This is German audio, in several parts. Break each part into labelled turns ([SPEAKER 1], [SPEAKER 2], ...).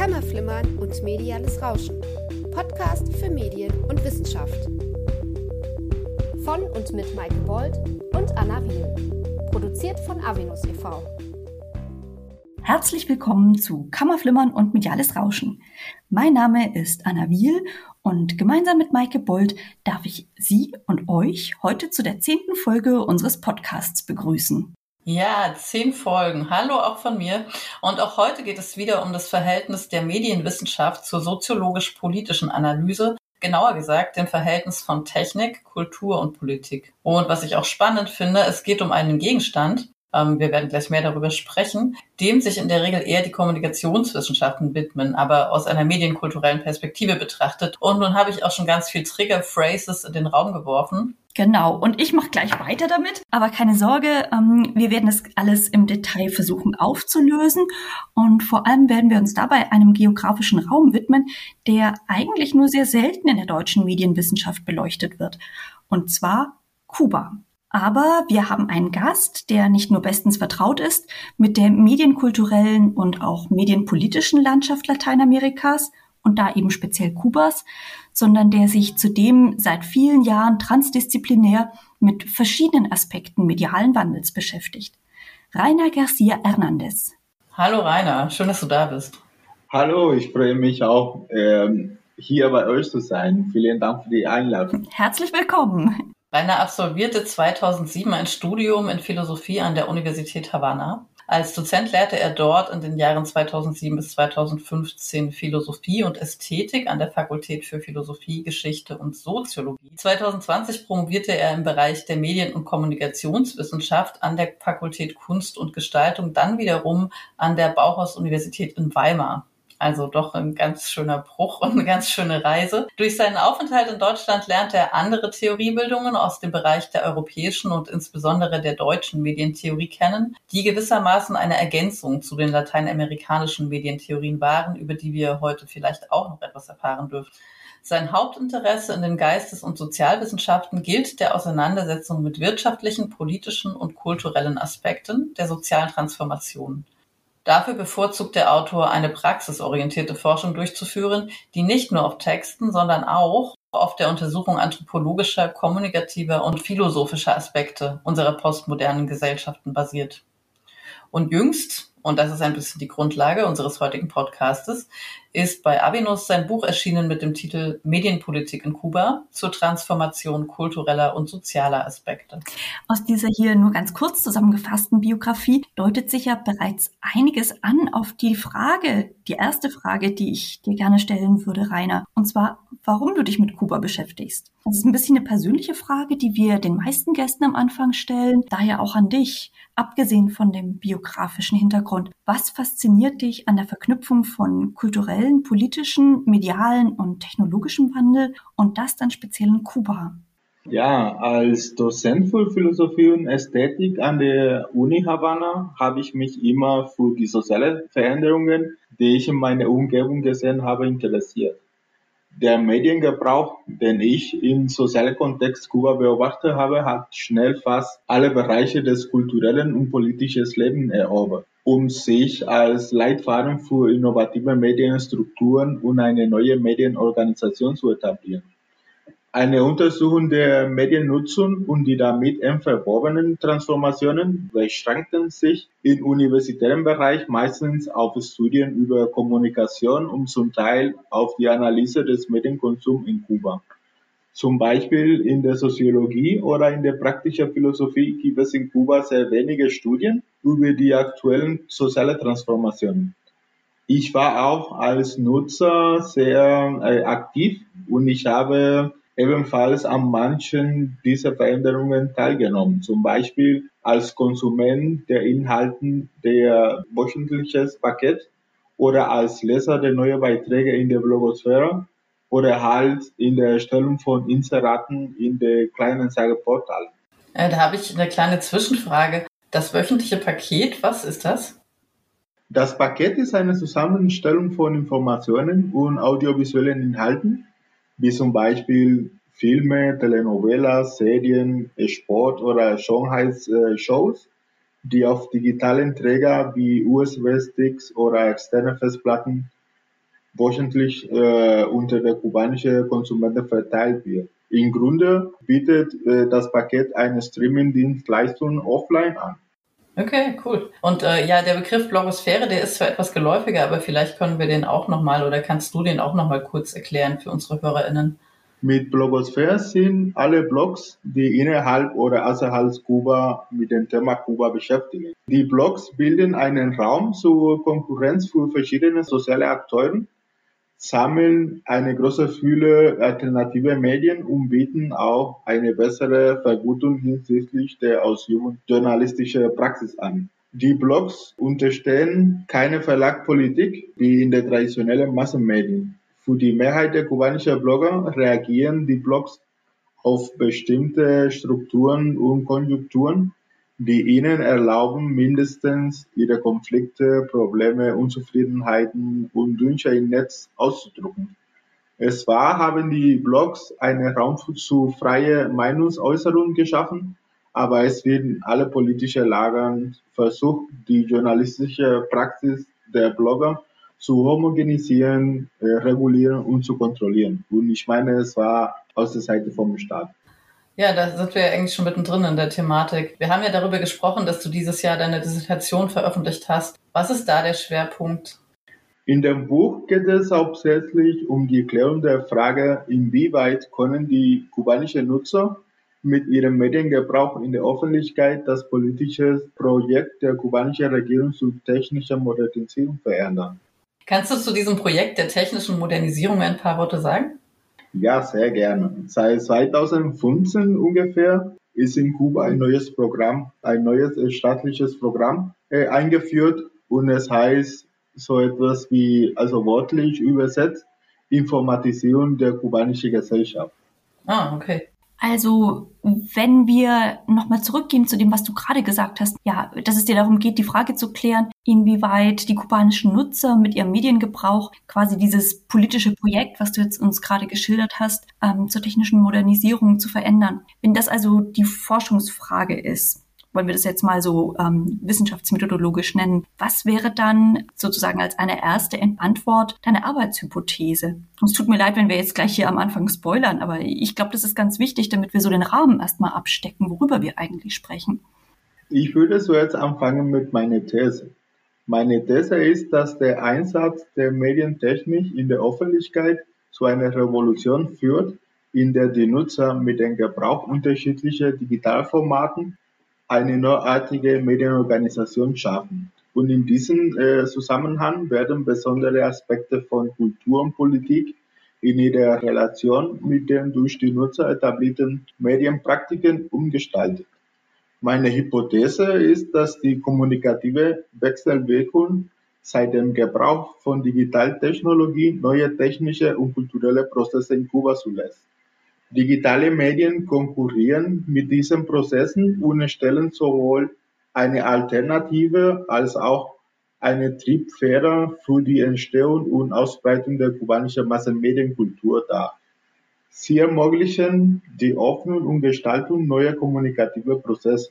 [SPEAKER 1] Kammerflimmern und mediales Rauschen. Podcast für Medien und Wissenschaft. Von und mit Maike Bold und Anna Wiel. Produziert von Avenus e.V.
[SPEAKER 2] Herzlich willkommen zu Kammerflimmern und mediales Rauschen. Mein Name ist Anna Wiel und gemeinsam mit Maike Bold darf ich Sie und euch heute zu der zehnten Folge unseres Podcasts begrüßen.
[SPEAKER 3] Ja, zehn Folgen. Hallo auch von mir. Und auch heute geht es wieder um das Verhältnis der Medienwissenschaft zur soziologisch-politischen Analyse, genauer gesagt dem Verhältnis von Technik, Kultur und Politik. Und was ich auch spannend finde, es geht um einen Gegenstand, ähm, wir werden gleich mehr darüber sprechen, dem sich in der Regel eher die Kommunikationswissenschaften widmen, aber aus einer medienkulturellen Perspektive betrachtet. Und nun habe ich auch schon ganz viel Trigger-Phrases in den Raum geworfen.
[SPEAKER 2] Genau, und ich mache gleich weiter damit. Aber keine Sorge, ähm, wir werden das alles im Detail versuchen aufzulösen. Und vor allem werden wir uns dabei einem geografischen Raum widmen, der eigentlich nur sehr selten in der deutschen Medienwissenschaft beleuchtet wird. Und zwar Kuba. Aber wir haben einen Gast, der nicht nur bestens vertraut ist mit der medienkulturellen und auch medienpolitischen Landschaft Lateinamerikas und da eben speziell Kubas, sondern der sich zudem seit vielen Jahren transdisziplinär mit verschiedenen Aspekten medialen Wandels beschäftigt. Rainer Garcia Hernandez.
[SPEAKER 3] Hallo Rainer, schön, dass du da bist.
[SPEAKER 4] Hallo, ich freue mich auch, ähm, hier bei euch zu sein. Vielen Dank für die Einladung.
[SPEAKER 2] Herzlich willkommen.
[SPEAKER 3] Rainer absolvierte 2007 ein Studium in Philosophie an der Universität Havanna. Als Dozent lehrte er dort in den Jahren 2007 bis 2015 Philosophie und Ästhetik an der Fakultät für Philosophie, Geschichte und Soziologie. 2020 promovierte er im Bereich der Medien- und Kommunikationswissenschaft an der Fakultät Kunst und Gestaltung, dann wiederum an der Bauhaus-Universität in Weimar. Also doch ein ganz schöner Bruch und eine ganz schöne Reise. Durch seinen Aufenthalt in Deutschland lernte er andere Theoriebildungen aus dem Bereich der europäischen und insbesondere der deutschen Medientheorie kennen, die gewissermaßen eine Ergänzung zu den lateinamerikanischen Medientheorien waren, über die wir heute vielleicht auch noch etwas erfahren dürfen. Sein Hauptinteresse in den Geistes- und Sozialwissenschaften gilt der Auseinandersetzung mit wirtschaftlichen, politischen und kulturellen Aspekten der sozialen Transformation. Dafür bevorzugt der Autor eine praxisorientierte Forschung durchzuführen, die nicht nur auf Texten, sondern auch auf der Untersuchung anthropologischer, kommunikativer und philosophischer Aspekte unserer postmodernen Gesellschaften basiert. Und jüngst und das ist ein bisschen die Grundlage unseres heutigen Podcastes, ist bei Avenus sein Buch erschienen mit dem Titel Medienpolitik in Kuba zur Transformation kultureller und sozialer Aspekte.
[SPEAKER 2] Aus dieser hier nur ganz kurz zusammengefassten Biografie deutet sich ja bereits einiges an auf die Frage, die erste Frage, die ich dir gerne stellen würde, Rainer, und zwar, warum du dich mit Kuba beschäftigst. Das ist ein bisschen eine persönliche Frage, die wir den meisten Gästen am Anfang stellen, daher auch an dich. Abgesehen von dem biografischen Hintergrund, was fasziniert dich an der Verknüpfung von kulturellen, politischen, medialen und technologischem Wandel und das dann speziell in Kuba?
[SPEAKER 4] Ja, als Dozent für Philosophie und Ästhetik an der Uni Havanna habe ich mich immer für die sozialen Veränderungen, die ich in meiner Umgebung gesehen habe, interessiert. Der Mediengebrauch, den ich im sozialen Kontext Kuba beobachtet habe, hat schnell fast alle Bereiche des kulturellen und politischen Lebens erobert, um sich als Leitfaden für innovative Medienstrukturen und eine neue Medienorganisation zu etablieren. Eine Untersuchung der Mediennutzung und die damit eng verwobenen Transformationen beschränkten sich im universitären Bereich meistens auf Studien über Kommunikation und zum Teil auf die Analyse des Medienkonsums in Kuba. Zum Beispiel in der Soziologie oder in der praktischen Philosophie gibt es in Kuba sehr wenige Studien über die aktuellen sozialen Transformationen. Ich war auch als Nutzer sehr äh, aktiv und ich habe ebenfalls an manchen dieser Veränderungen teilgenommen, zum Beispiel als Konsument der Inhalten der wöchentliches Paket oder als Leser der neuen Beiträge in der Blogosphäre oder halt in der Erstellung von Inseraten in der Kleinanzeigeportal.
[SPEAKER 3] Äh, da habe ich eine kleine Zwischenfrage. Das wöchentliche Paket, was ist das?
[SPEAKER 4] Das Paket ist eine Zusammenstellung von Informationen und audiovisuellen Inhalten, wie zum Beispiel Filme, Telenovelas, Serien, Sport oder Schönheitsshows, die auf digitalen Träger wie USB-Sticks oder externe Festplatten wöchentlich äh, unter der kubanischen Konsumenten verteilt wird. Im Grunde bietet äh, das Paket eine Streaming-Dienstleistung offline an.
[SPEAKER 3] Okay, cool. Und äh, ja, der Begriff Blogosphäre, der ist zwar etwas geläufiger, aber vielleicht können wir den auch nochmal oder kannst du den auch nochmal kurz erklären für unsere HörerInnen?
[SPEAKER 4] Mit Blogosphäre sind alle Blogs, die innerhalb oder außerhalb Kuba mit dem Thema Kuba beschäftigen. Die Blogs bilden einen Raum zur Konkurrenz für verschiedene soziale Akteure, sammeln eine große Fülle alternative Medien und bieten auch eine bessere Vergutung hinsichtlich der Ausübung journalistischer Praxis an. Die Blogs unterstehen keine Verlagpolitik wie in den traditionellen Massenmedien. Für die Mehrheit der kubanischen Blogger reagieren die Blogs auf bestimmte Strukturen und Konjunkturen, die ihnen erlauben, mindestens ihre Konflikte, Probleme, Unzufriedenheiten und Wünsche im Netz auszudrücken. Es war, haben die Blogs einen Raum zu freier Meinungsäußerung geschaffen, aber es werden alle politischen Lagern versucht, die journalistische Praxis der Blogger zu homogenisieren, äh, regulieren und zu kontrollieren. Und ich meine, es war aus der Seite vom Staat.
[SPEAKER 3] Ja, da sind wir ja eigentlich schon mittendrin in der Thematik. Wir haben ja darüber gesprochen, dass du dieses Jahr deine Dissertation veröffentlicht hast. Was ist da der Schwerpunkt?
[SPEAKER 4] In dem Buch geht es hauptsächlich um die Klärung der Frage, inwieweit können die kubanischen Nutzer mit ihrem Mediengebrauch in der Öffentlichkeit das politische Projekt der kubanischen Regierung zur technischen Modernisierung verändern.
[SPEAKER 3] Kannst du zu diesem Projekt der technischen Modernisierung ein paar Worte sagen?
[SPEAKER 4] Ja, sehr gerne. Seit 2015 ungefähr ist in Kuba ein neues Programm, ein neues äh, staatliches Programm äh, eingeführt und es heißt so etwas wie, also wortlich übersetzt, Informatisierung der kubanischen Gesellschaft.
[SPEAKER 3] Ah, okay.
[SPEAKER 2] Also, wenn wir nochmal zurückgehen zu dem, was du gerade gesagt hast, ja, dass es dir darum geht, die Frage zu klären, inwieweit die kubanischen Nutzer mit ihrem Mediengebrauch quasi dieses politische Projekt, was du jetzt uns gerade geschildert hast, ähm, zur technischen Modernisierung zu verändern. Wenn das also die Forschungsfrage ist, wollen wir das jetzt mal so ähm, wissenschaftsmethodologisch nennen, was wäre dann sozusagen als eine erste Antwort deine Arbeitshypothese? Und es tut mir leid, wenn wir jetzt gleich hier am Anfang spoilern, aber ich glaube, das ist ganz wichtig, damit wir so den Rahmen erstmal abstecken, worüber wir eigentlich sprechen.
[SPEAKER 4] Ich würde so jetzt anfangen mit meiner These. Meine These ist, dass der Einsatz der Medientechnik in der Öffentlichkeit zu einer Revolution führt, in der die Nutzer mit dem Gebrauch unterschiedlicher Digitalformaten eine neuartige Medienorganisation schaffen. Und in diesem äh, Zusammenhang werden besondere Aspekte von Kultur und Politik in ihrer Relation mit den durch die Nutzer etablierten Medienpraktiken umgestaltet. Meine Hypothese ist, dass die kommunikative Wechselwirkung seit dem Gebrauch von Digitaltechnologie neue technische und kulturelle Prozesse in Kuba zulässt. Digitale Medien konkurrieren mit diesen Prozessen und stellen sowohl eine Alternative als auch eine Triebfeder für die Entstehung und Ausbreitung der kubanischen Massenmedienkultur dar. Sie ermöglichen die Öffnung und Gestaltung neuer kommunikativer Prozesse.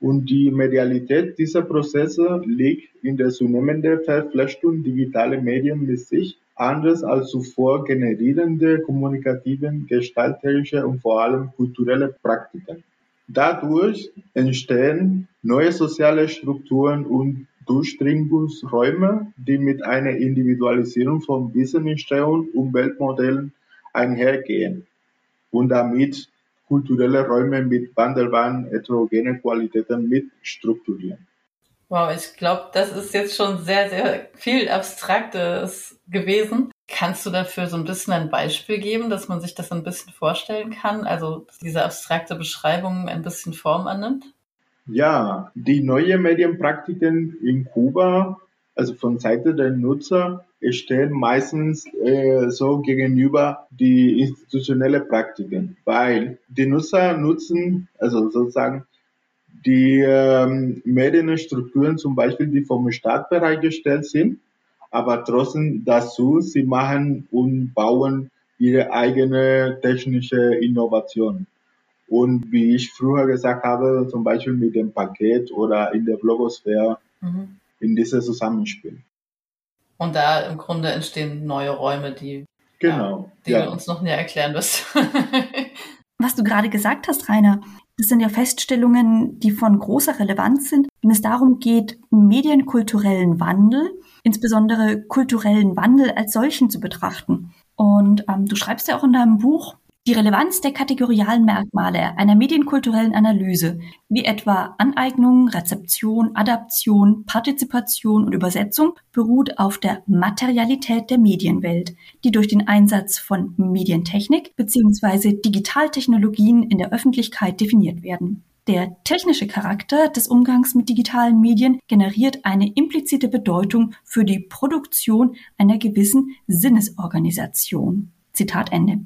[SPEAKER 4] Und die Medialität dieser Prozesse liegt in der zunehmenden Verflechtung digitaler Medien mit sich Anders als zuvor generierende kommunikativen, gestalterische und vor allem kulturelle Praktiken. Dadurch entstehen neue soziale Strukturen und Durchdringungsräume, die mit einer Individualisierung von Wissenentstehung und Weltmodellen einhergehen und damit kulturelle Räume mit wandelbaren heterogenen Qualitäten mit strukturieren.
[SPEAKER 3] Wow, ich glaube, das ist jetzt schon sehr, sehr viel Abstraktes gewesen. Kannst du dafür so ein bisschen ein Beispiel geben, dass man sich das ein bisschen vorstellen kann? Also diese abstrakte Beschreibung ein bisschen Form annimmt?
[SPEAKER 4] Ja, die neuen Medienpraktiken in Kuba, also von Seite der Nutzer, stehen meistens äh, so gegenüber die institutionelle Praktiken, weil die Nutzer nutzen, also sozusagen die ähm, Medienstrukturen zum Beispiel, die vom Staat bereitgestellt sind, aber trotzdem dazu, sie machen und bauen ihre eigene technische Innovation. Und wie ich früher gesagt habe, zum Beispiel mit dem Paket oder in der Blogosphäre, mhm. in diesem Zusammenspiel.
[SPEAKER 3] Und da im Grunde entstehen neue Räume, die,
[SPEAKER 4] genau,
[SPEAKER 3] ja, die ja. du uns noch näher erklären wirst.
[SPEAKER 2] Was du gerade gesagt hast, Rainer, das sind ja Feststellungen, die von großer Relevanz sind, wenn es darum geht, medienkulturellen Wandel, insbesondere kulturellen Wandel als solchen zu betrachten. Und ähm, du schreibst ja auch in deinem Buch, die Relevanz der kategorialen Merkmale einer medienkulturellen Analyse, wie etwa Aneignung, Rezeption, Adaption, Partizipation und Übersetzung, beruht auf der Materialität der Medienwelt, die durch den Einsatz von Medientechnik bzw. Digitaltechnologien in der Öffentlichkeit definiert werden. Der technische Charakter des Umgangs mit digitalen Medien generiert eine implizite Bedeutung für die Produktion einer gewissen Sinnesorganisation. Zitat Ende.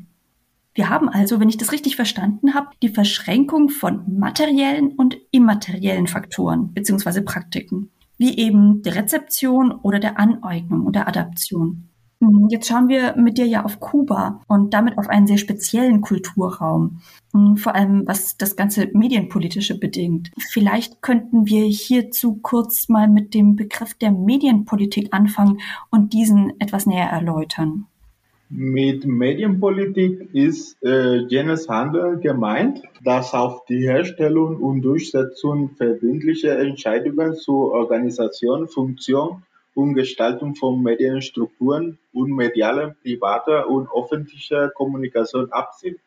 [SPEAKER 2] Wir haben also, wenn ich das richtig verstanden habe, die Verschränkung von materiellen und immateriellen Faktoren bzw. Praktiken, wie eben der Rezeption oder der Aneignung oder Adaption. Hm, jetzt schauen wir mit dir ja auf Kuba und damit auf einen sehr speziellen Kulturraum, hm, vor allem was das ganze Medienpolitische bedingt. Vielleicht könnten wir hierzu kurz mal mit dem Begriff der Medienpolitik anfangen und diesen etwas näher erläutern.
[SPEAKER 4] Mit Medienpolitik ist äh, jenes Handeln gemeint, das auf die Herstellung und Durchsetzung verbindlicher Entscheidungen zur Organisation, Funktion und Gestaltung von Medienstrukturen und medialer, privater und öffentlicher Kommunikation abzielt.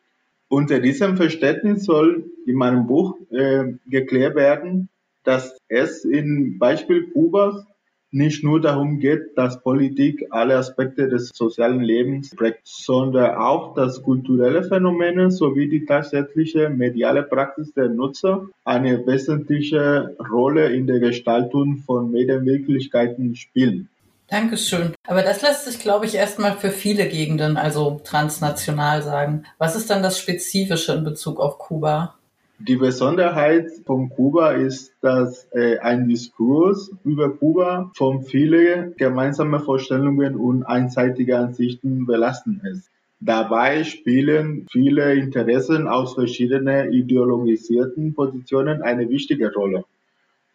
[SPEAKER 4] Unter diesem Verständnis soll in meinem Buch äh, geklärt werden, dass es im Beispiel Kubas nicht nur darum geht, dass Politik alle Aspekte des sozialen Lebens prägt, sondern auch, dass kulturelle Phänomene sowie die tatsächliche mediale Praxis der Nutzer eine wesentliche Rolle in der Gestaltung von Medienwirklichkeiten spielen.
[SPEAKER 3] Dankeschön. Aber das lässt sich, glaube ich, erstmal für viele Gegenden, also transnational sagen. Was ist dann das Spezifische in Bezug auf Kuba?
[SPEAKER 4] Die Besonderheit von Kuba ist, dass äh, ein Diskurs über Kuba von vielen gemeinsamen Vorstellungen und einseitigen Ansichten belasten ist. Dabei spielen viele Interessen aus verschiedenen ideologisierten Positionen eine wichtige Rolle.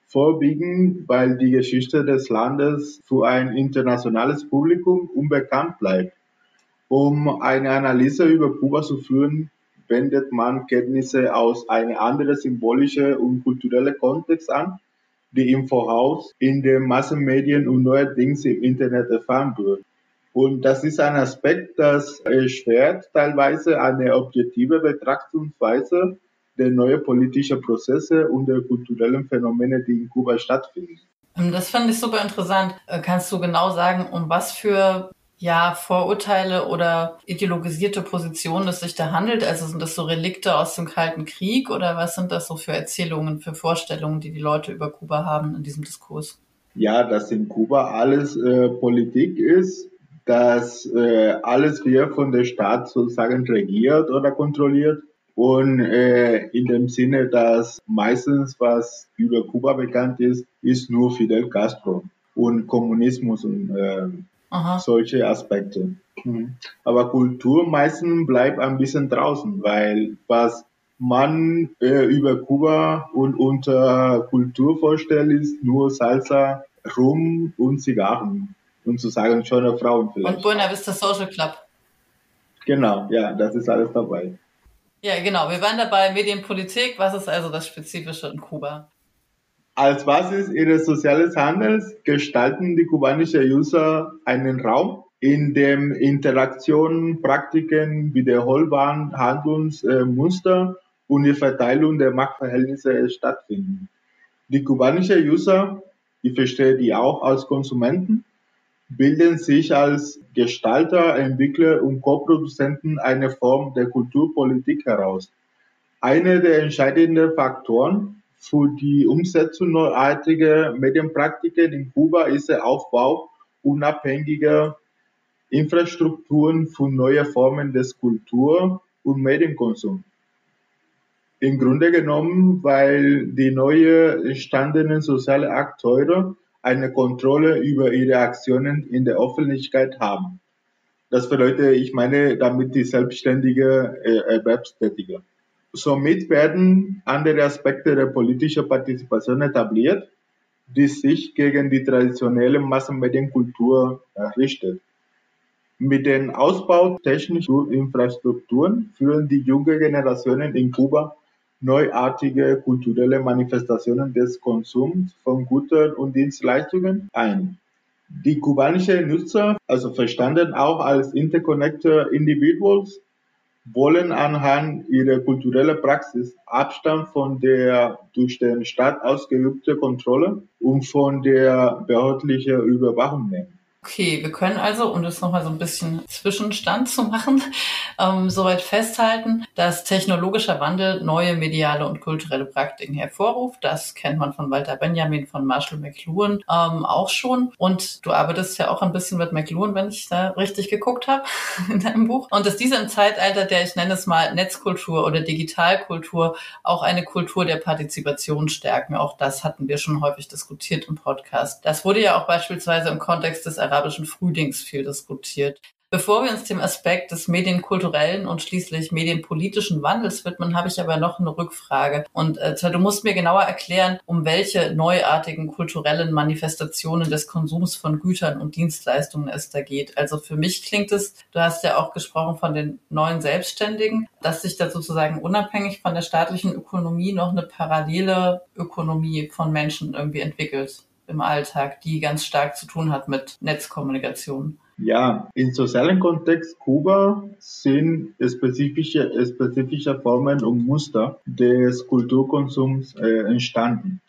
[SPEAKER 4] Vorwiegend, weil die Geschichte des Landes für ein internationales Publikum unbekannt bleibt. Um eine Analyse über Kuba zu führen, wendet man Kenntnisse aus einem anderen symbolischen und kulturellen Kontext an, die im Voraus in den Massenmedien und neuerdings im Internet erfahren wird. Und das ist ein Aspekt, das erschwert teilweise eine objektive Betrachtungsweise der neuen politischen Prozesse und der kulturellen Phänomene, die in Kuba stattfinden.
[SPEAKER 3] Das fand ich super interessant. Kannst du genau sagen, um was für ja, Vorurteile oder ideologisierte Positionen es sich da handelt? Also sind das so Relikte aus dem Kalten Krieg oder was sind das so für Erzählungen, für Vorstellungen, die die Leute über Kuba haben in diesem Diskurs?
[SPEAKER 4] Ja, dass in Kuba alles äh, Politik ist, dass äh, alles hier von der Staat sozusagen regiert oder kontrolliert. Und äh, in dem Sinne, dass meistens, was über Kuba bekannt ist, ist nur Fidel Castro und Kommunismus und äh, Aha. solche Aspekte. Mhm. Aber Kultur meistens bleibt ein bisschen draußen, weil was man äh, über Kuba und unter Kultur vorstellt, ist nur Salsa, Rum und Zigarren. Und zu sagen, schöne Frauen
[SPEAKER 3] vielleicht. Und Buena Vista Social Club.
[SPEAKER 4] Genau, ja, das ist alles dabei.
[SPEAKER 3] Ja, genau. Wir waren dabei Medienpolitik. Was ist also das Spezifische in Kuba?
[SPEAKER 4] Als Basis ihres sozialen Handels gestalten die kubanischen User einen Raum, in dem Interaktionen, Praktiken, wiederholbaren Handlungsmuster und die Verteilung der Machtverhältnisse stattfinden. Die kubanischen User, ich verstehe die auch als Konsumenten, bilden sich als Gestalter, Entwickler und Co-Produzenten eine Form der Kulturpolitik heraus. Einer der entscheidenden Faktoren für die Umsetzung neuartiger Medienpraktiken in Kuba ist der Aufbau unabhängiger Infrastrukturen für neue Formen des Kultur- und Medienkonsums. Im Grunde genommen, weil die neu entstandenen sozialen Akteure eine Kontrolle über ihre Aktionen in der Öffentlichkeit haben. Das bedeutet, ich meine damit die selbstständige äh, Erwerbstätige. Somit werden andere Aspekte der politischen Partizipation etabliert, die sich gegen die traditionelle Massenmedienkultur richtet. Mit dem Ausbau technischer Infrastrukturen führen die junge Generationen in Kuba neuartige kulturelle Manifestationen des Konsums von Gütern und Dienstleistungen ein. Die kubanischen Nutzer, also verstanden auch als interconnected Individuals, wollen anhand ihrer kulturellen Praxis Abstand von der durch den Staat ausgeübten Kontrolle und von der behördlichen Überwachung nehmen.
[SPEAKER 3] Okay, wir können also, um das nochmal so ein bisschen Zwischenstand zu machen, ähm, soweit festhalten, dass technologischer Wandel neue mediale und kulturelle Praktiken hervorruft. Das kennt man von Walter Benjamin, von Marshall McLuhan ähm, auch schon. Und du arbeitest ja auch ein bisschen mit McLuhan, wenn ich da richtig geguckt habe in deinem Buch. Und dass diese im Zeitalter der, ich nenne es mal Netzkultur oder Digitalkultur, auch eine Kultur der Partizipation stärken. Auch das hatten wir schon häufig diskutiert im Podcast. Das wurde ja auch beispielsweise im Kontext des arabischen Frühlings viel diskutiert. Bevor wir uns dem Aspekt des medienkulturellen und schließlich medienpolitischen Wandels widmen, habe ich aber noch eine Rückfrage. Und äh, du musst mir genauer erklären, um welche neuartigen kulturellen Manifestationen des Konsums von Gütern und Dienstleistungen es da geht. Also für mich klingt es, du hast ja auch gesprochen von den neuen Selbstständigen, dass sich da sozusagen unabhängig von der staatlichen Ökonomie noch eine parallele Ökonomie von Menschen irgendwie entwickelt im Alltag, die ganz stark zu tun hat mit Netzkommunikation.
[SPEAKER 4] Ja, im sozialen Kontext Kuba sind spezifische, spezifische Formen und Muster des Kulturkonsums äh, entstanden.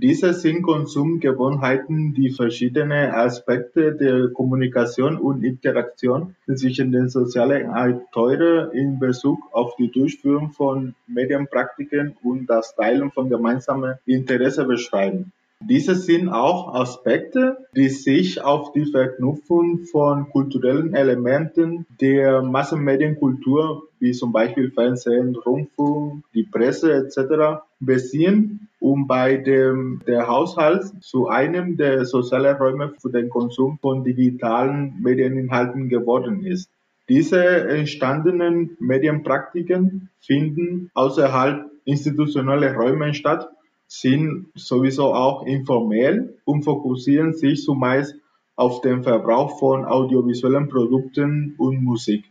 [SPEAKER 4] Diese sind Konsumgewohnheiten, die verschiedene Aspekte der Kommunikation und Interaktion zwischen den sozialen Akteuren in Bezug auf die Durchführung von Medienpraktiken und das Teilen von gemeinsamen Interessen beschreiben. Diese sind auch Aspekte, die sich auf die Verknüpfung von kulturellen Elementen der Massenmedienkultur, wie zum Beispiel Fernsehen, Rundfunk, die Presse etc., beziehen und bei dem der Haushalt zu einem der sozialen Räume für den Konsum von digitalen Medieninhalten geworden ist. Diese entstandenen Medienpraktiken finden außerhalb institutioneller Räume statt sind sowieso auch informell und fokussieren sich zumeist auf den Verbrauch von audiovisuellen Produkten und Musik.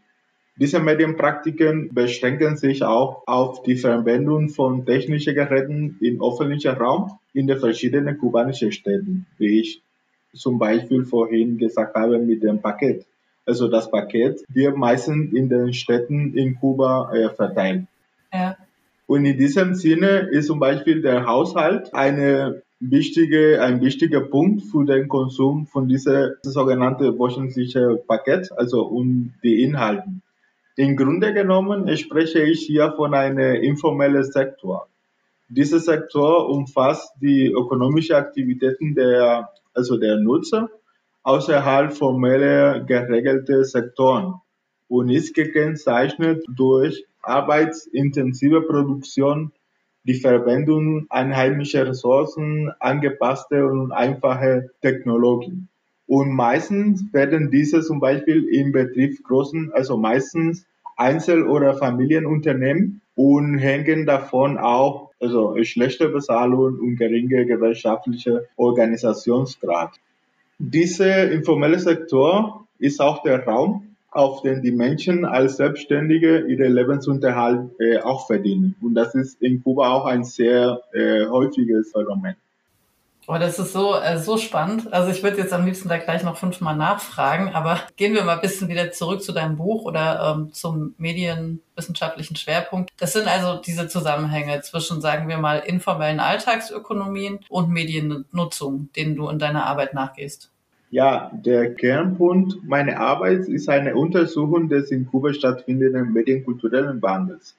[SPEAKER 4] Diese Medienpraktiken beschränken sich auch auf die Verwendung von technischen Geräten im öffentlichen Raum in den verschiedenen kubanischen Städten, wie ich zum Beispiel vorhin gesagt habe mit dem Paket. Also das Paket wird meistens in den Städten in Kuba äh, verteilt. Und in diesem Sinne ist zum Beispiel der Haushalt eine wichtige, ein wichtiger Punkt für den Konsum von dieser sogenannte wöchentliche Paket, also um die Inhalten. Im Grunde genommen spreche ich hier von einem informellen Sektor. Dieser Sektor umfasst die ökonomische Aktivitäten der, also der Nutzer außerhalb formeller geregelter Sektoren und ist gekennzeichnet durch arbeitsintensive Produktion, die Verwendung einheimischer Ressourcen, angepasste und einfache Technologien. Und meistens werden diese zum Beispiel im Betrieb großen, also meistens Einzel- oder Familienunternehmen und hängen davon auch also schlechte Bezahlung und geringe gewerkschaftliche Organisationsgrad. Dieser informelle Sektor ist auch der Raum, auf den die Menschen als Selbstständige ihren Lebensunterhalt äh, auch verdienen. Und das ist in Kuba auch ein sehr äh, häufiges Phänomen.
[SPEAKER 3] Oh, das ist so, äh, so spannend. Also ich würde jetzt am liebsten da gleich noch fünfmal nachfragen, aber gehen wir mal ein bisschen wieder zurück zu deinem Buch oder ähm, zum medienwissenschaftlichen Schwerpunkt. Das sind also diese Zusammenhänge zwischen, sagen wir mal, informellen Alltagsökonomien und Mediennutzung, denen du in deiner Arbeit nachgehst.
[SPEAKER 4] Ja, der Kernpunkt meiner Arbeit ist eine Untersuchung des in Kuba stattfindenden medienkulturellen Wandels.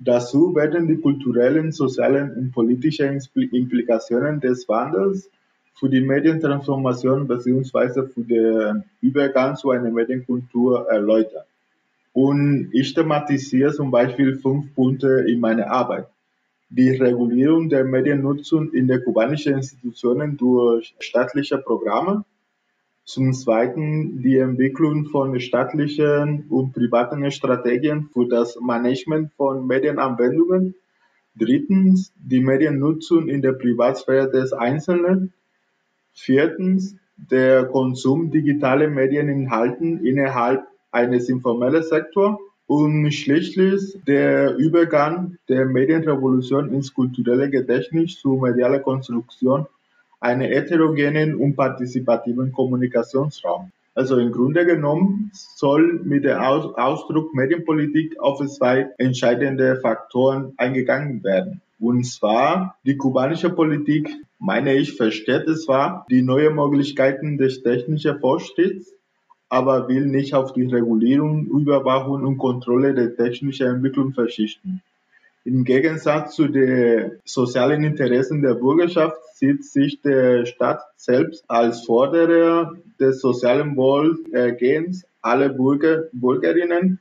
[SPEAKER 4] Dazu werden die kulturellen, sozialen und politischen Implikationen des Wandels für die Medientransformation bzw. für den Übergang zu einer Medienkultur erläutert. Und ich thematisiere zum Beispiel fünf Punkte in meiner Arbeit. Die Regulierung der Mediennutzung in den kubanischen Institutionen durch staatliche Programme, zum Zweiten die Entwicklung von staatlichen und privaten Strategien für das Management von Medienanwendungen. Drittens die Mediennutzung in der Privatsphäre des Einzelnen. Viertens, der Konsum digitaler Medieninhalten innerhalb eines informellen Sektors. Und schließlich der Übergang der Medienrevolution ins kulturelle Gedächtnis zur medialen Konstruktion einer heterogenen und partizipativen Kommunikationsraum. Also im Grunde genommen soll mit dem Ausdruck Medienpolitik auf zwei entscheidende Faktoren eingegangen werden. Und zwar die kubanische Politik, meine ich, versteht zwar die neuen Möglichkeiten des technischen Fortschritts, aber will nicht auf die Regulierung, Überwachung und Kontrolle der technischen Entwicklung verzichten. Im Gegensatz zu den sozialen Interessen der Bürgerschaft sieht sich der Staat selbst als Forderer des sozialen Wohlergehens aller Bürger, Bürgerinnen,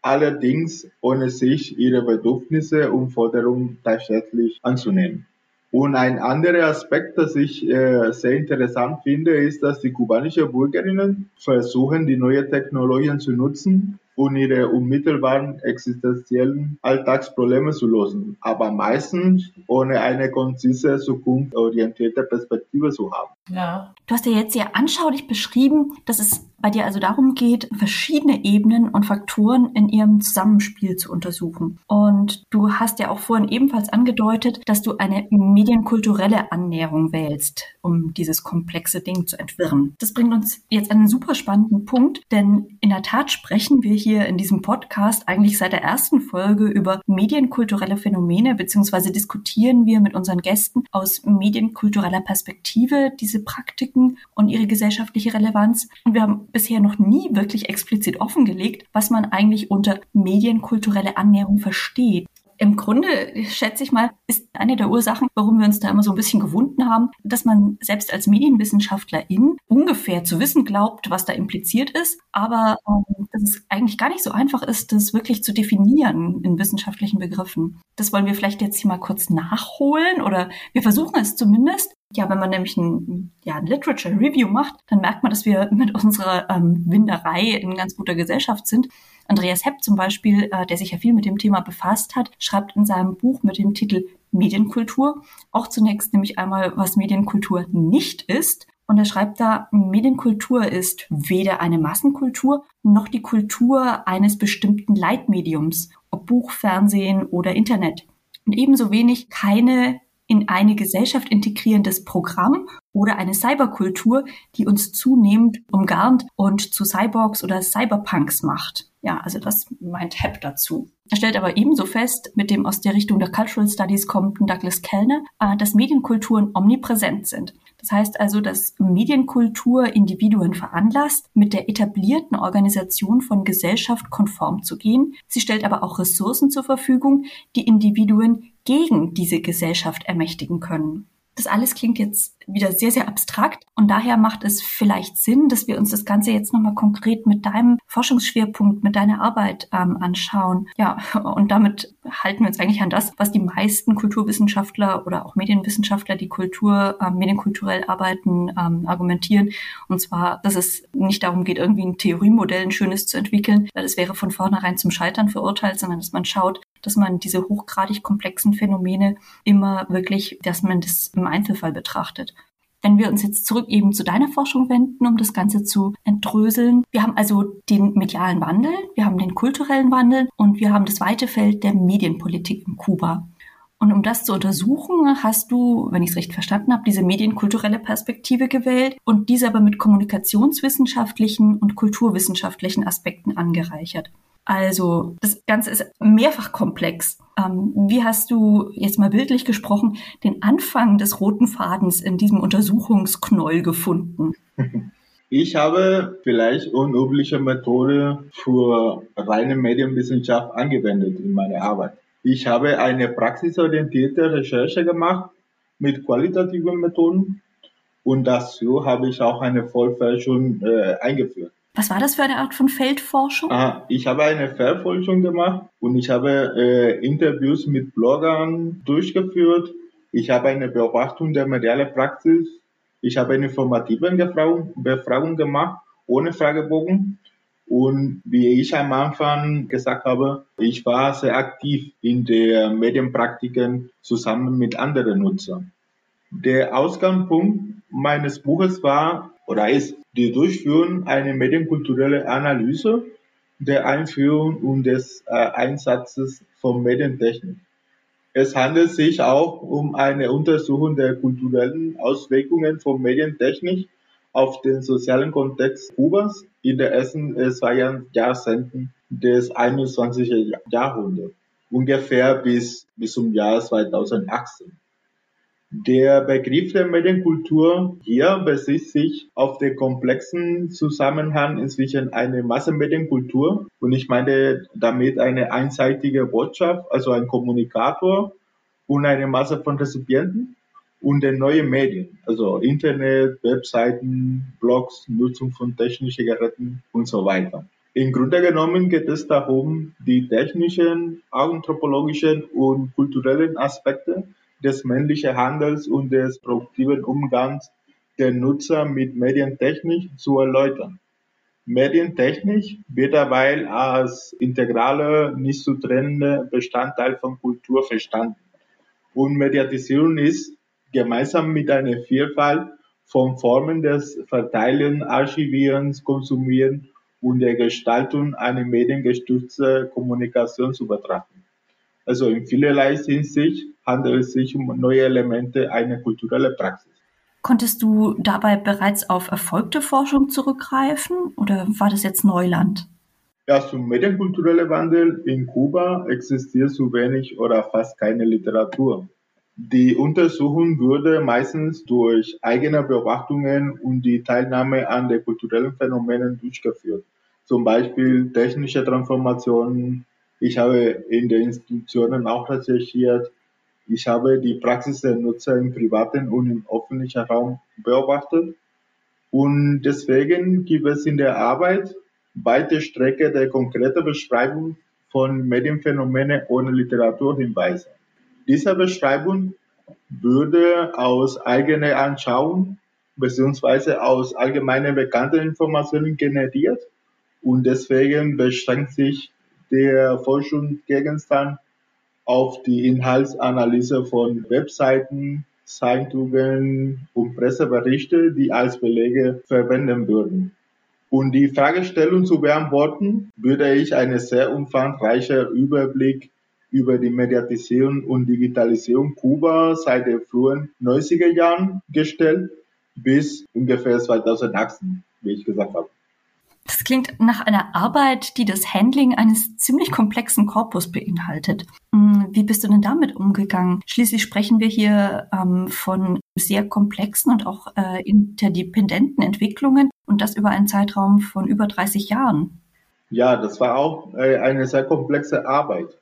[SPEAKER 4] allerdings ohne sich ihre Bedürfnisse und Forderungen tatsächlich anzunehmen. Und ein anderer Aspekt, das ich äh, sehr interessant finde, ist, dass die kubanischen Bürgerinnen versuchen, die neuen Technologien zu nutzen, um ihre unmittelbaren existenziellen Alltagsprobleme zu lösen, aber meistens ohne eine konzise, zukunftsorientierte Perspektive zu haben.
[SPEAKER 2] Ja. Du hast ja jetzt sehr anschaulich beschrieben, dass es bei dir also darum geht, verschiedene Ebenen und Faktoren in ihrem Zusammenspiel zu untersuchen. Und du hast ja auch vorhin ebenfalls angedeutet, dass du eine medienkulturelle Annäherung wählst, um dieses komplexe Ding zu entwirren. Das bringt uns jetzt an einen super spannenden Punkt, denn in der Tat sprechen wir hier in diesem Podcast eigentlich seit der ersten Folge über medienkulturelle Phänomene, beziehungsweise diskutieren wir mit unseren Gästen aus medienkultureller Perspektive diese Praktiken und ihre gesellschaftliche Relevanz. Und wir haben bisher noch nie wirklich explizit offengelegt, was man eigentlich unter medienkulturelle Annäherung versteht. Im Grunde, schätze ich mal, ist eine der Ursachen, warum wir uns da immer so ein bisschen gewunden haben, dass man selbst als Medienwissenschaftlerin ungefähr zu wissen glaubt, was da impliziert ist, aber ähm, dass es eigentlich gar nicht so einfach ist, das wirklich zu definieren in wissenschaftlichen Begriffen. Das wollen wir vielleicht jetzt hier mal kurz nachholen oder wir versuchen es zumindest. Ja, wenn man nämlich ein, ja, Literature Review macht, dann merkt man, dass wir mit unserer ähm, Winderei in ganz guter Gesellschaft sind. Andreas Hepp zum Beispiel, äh, der sich ja viel mit dem Thema befasst hat, schreibt in seinem Buch mit dem Titel Medienkultur auch zunächst nämlich einmal, was Medienkultur nicht ist. Und er schreibt da, Medienkultur ist weder eine Massenkultur noch die Kultur eines bestimmten Leitmediums, ob Buch, Fernsehen oder Internet. Und ebenso wenig keine in eine Gesellschaft integrierendes Programm oder eine Cyberkultur, die uns zunehmend umgarnt und zu Cyborgs oder Cyberpunks macht. Ja, also das meint Hepp dazu. Er stellt aber ebenso fest, mit dem aus der Richtung der Cultural Studies kommenden Douglas Kellner, äh, dass Medienkulturen omnipräsent sind. Das heißt also, dass Medienkultur Individuen veranlasst, mit der etablierten Organisation von Gesellschaft konform zu gehen. Sie stellt aber auch Ressourcen zur Verfügung, die Individuen gegen diese Gesellschaft ermächtigen können. Das alles klingt jetzt wieder sehr, sehr abstrakt und daher macht es vielleicht Sinn, dass wir uns das Ganze jetzt nochmal konkret mit deinem Forschungsschwerpunkt, mit deiner Arbeit ähm, anschauen. Ja, und damit halten wir uns eigentlich an das, was die meisten Kulturwissenschaftler oder auch Medienwissenschaftler, die Kultur, ähm, medienkulturell arbeiten, ähm, argumentieren. Und zwar, dass es nicht darum geht, irgendwie ein Theoriemodell, ein schönes zu entwickeln. Das wäre von vornherein zum Scheitern verurteilt, sondern dass man schaut, dass man diese hochgradig komplexen Phänomene immer wirklich, dass man das im Einzelfall betrachtet. Wenn wir uns jetzt zurück eben zu deiner Forschung wenden, um das Ganze zu entdröseln. Wir haben also den medialen Wandel, wir haben den kulturellen Wandel und wir haben das weite Feld der Medienpolitik in Kuba. Und um das zu untersuchen, hast du, wenn ich es recht verstanden habe, diese medienkulturelle Perspektive gewählt und diese aber mit kommunikationswissenschaftlichen und kulturwissenschaftlichen Aspekten angereichert. Also das Ganze ist mehrfach komplex. Ähm, wie hast du jetzt mal bildlich gesprochen den Anfang des roten Fadens in diesem Untersuchungsknäuel gefunden?
[SPEAKER 4] Ich habe vielleicht unübliche Methode für reine Medienwissenschaft angewendet in meiner Arbeit. Ich habe eine praxisorientierte Recherche gemacht mit qualitativen Methoden und dazu habe ich auch eine Vollforschung äh, eingeführt.
[SPEAKER 2] Was war das für eine Art von Feldforschung?
[SPEAKER 4] Ah, ich habe eine Feldforschung gemacht und ich habe äh, Interviews mit Bloggern durchgeführt. Ich habe eine Beobachtung der medialen Praxis. Ich habe eine informative Befragung, Befragung gemacht, ohne Fragebogen. Und wie ich am Anfang gesagt habe, ich war sehr aktiv in den Medienpraktiken zusammen mit anderen Nutzern. Der Ausgangspunkt meines Buches war oder ist die Durchführung einer medienkulturellen Analyse der Einführung und des äh, Einsatzes von Medientechnik. Es handelt sich auch um eine Untersuchung der kulturellen Auswirkungen von Medientechnik auf den sozialen Kontext Kubas in den ersten äh, zwei Jahrzehnten des 21. Jahrhunderts, ungefähr bis, bis zum Jahr 2018. Der Begriff der Medienkultur hier bezieht sich auf den komplexen Zusammenhang zwischen einer Massenmedienkultur und ich meine damit eine einseitige Botschaft, also ein Kommunikator und eine Masse von Rezipienten und den neuen Medien, also Internet, Webseiten, Blogs, Nutzung von technischen Geräten und so weiter. Im Grunde genommen geht es darum, die technischen, anthropologischen und kulturellen Aspekte des männlichen Handels und des produktiven Umgangs der Nutzer mit Medientechnik zu erläutern. Medientechnik wird dabei als integraler, nicht zu trennender Bestandteil von Kultur verstanden. Und Mediatisierung ist gemeinsam mit einer Vielfalt von Formen des Verteilen, Archivierens, Konsumieren und der Gestaltung eine mediengestützte Kommunikation zu betrachten. Also in vielerlei Hinsicht handelt es sich um neue Elemente einer kulturellen Praxis.
[SPEAKER 2] Konntest du dabei bereits auf erfolgte Forschung zurückgreifen oder war das jetzt Neuland?
[SPEAKER 4] Ja, zum medienkulturellen Wandel in Kuba existiert zu wenig oder fast keine Literatur. Die Untersuchung wurde meistens durch eigene Beobachtungen und die Teilnahme an den kulturellen Phänomenen durchgeführt. Zum Beispiel technische Transformationen, ich habe in den Institutionen auch recherchiert. Ich habe die Praxis der Nutzer im privaten und im öffentlichen Raum beobachtet. Und deswegen gibt es in der Arbeit weite Strecke der konkreten Beschreibung von Medienphänomenen ohne Literaturhinweise. Diese Beschreibung würde aus eigener Anschauung bzw. aus allgemein bekannten Informationen generiert und deswegen beschränkt sich der Forschungsgegenstand auf die Inhaltsanalyse von Webseiten, Zeitungen und Presseberichte, die als Belege verwenden würden. Um die Fragestellung zu beantworten, würde ich einen sehr umfangreichen Überblick über die Mediatisierung und Digitalisierung Kuba seit den frühen 90er Jahren gestellt bis ungefähr 2018, wie ich gesagt habe.
[SPEAKER 2] Das klingt nach einer Arbeit, die das Handling eines ziemlich komplexen Korpus beinhaltet. Wie bist du denn damit umgegangen? Schließlich sprechen wir hier ähm, von sehr komplexen und auch äh, interdependenten Entwicklungen und das über einen Zeitraum von über 30 Jahren.
[SPEAKER 4] Ja, das war auch äh, eine sehr komplexe Arbeit.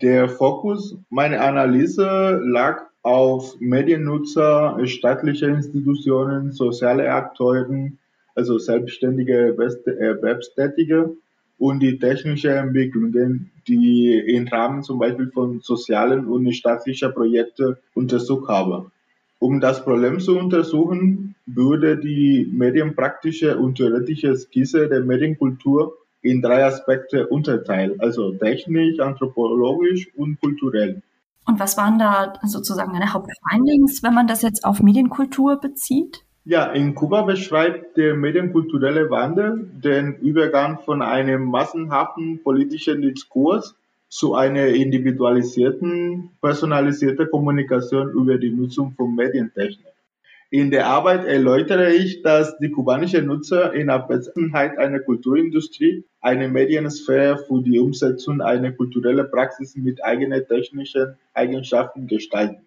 [SPEAKER 4] Der Fokus meiner Analyse lag auf Mediennutzer, staatliche Institutionen, soziale Akteuren, also selbstständige Erwerbstätige und die technische Entwicklungen, die im Rahmen zum Beispiel von sozialen und staatlichen Projekten untersucht habe. Um das Problem zu untersuchen, wurde die medienpraktische und theoretische Skizze der Medienkultur in drei Aspekte unterteilt, also technisch, anthropologisch und kulturell.
[SPEAKER 2] Und was waren da sozusagen deine Hauptfindings, wenn man das jetzt auf Medienkultur bezieht?
[SPEAKER 4] Ja, in Kuba beschreibt der medienkulturelle Wandel den Übergang von einem massenhaften politischen Diskurs zu einer individualisierten, personalisierten Kommunikation über die Nutzung von Medientechnik. In der Arbeit erläutere ich, dass die kubanischen Nutzer in Abwesenheit einer Kulturindustrie eine Mediensphäre für die Umsetzung einer kulturellen Praxis mit eigenen technischen Eigenschaften gestalten.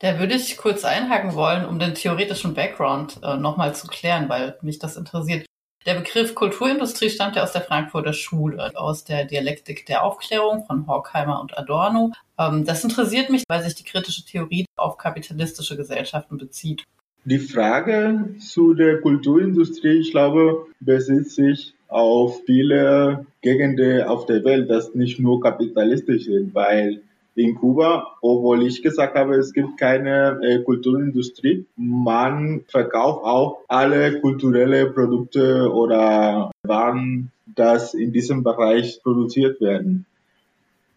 [SPEAKER 3] Da würde ich kurz einhaken wollen, um den theoretischen Background äh, nochmal zu klären, weil mich das interessiert. Der Begriff Kulturindustrie stammt ja aus der Frankfurter Schule, aus der Dialektik der Aufklärung von Horkheimer und Adorno. Ähm, das interessiert mich, weil sich die kritische Theorie auf kapitalistische Gesellschaften bezieht.
[SPEAKER 4] Die Frage zu der Kulturindustrie, ich glaube, besitzt sich auf viele Gegenden auf der Welt, das nicht nur kapitalistisch sind, weil in Kuba, obwohl ich gesagt habe, es gibt keine äh, Kulturindustrie. Man verkauft auch alle kulturelle Produkte oder Waren, das in diesem Bereich produziert werden.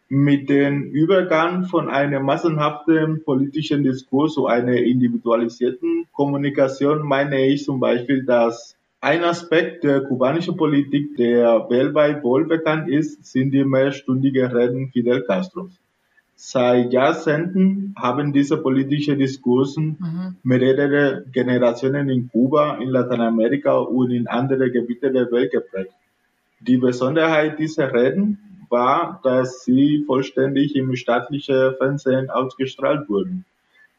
[SPEAKER 4] Mit dem Übergang von einem massenhaften politischen Diskurs zu einer individualisierten Kommunikation meine ich zum Beispiel, dass ein Aspekt der kubanischen Politik, der weltweit wohlbekannt ist, sind die mehrstündigen Reden Fidel Castros. Seit Jahrzehnten haben diese politischen Diskursen mhm. mehrere Generationen in Kuba, in Lateinamerika und in andere Gebiete der Welt geprägt. Die Besonderheit dieser Reden war, dass sie vollständig im staatlichen Fernsehen ausgestrahlt wurden.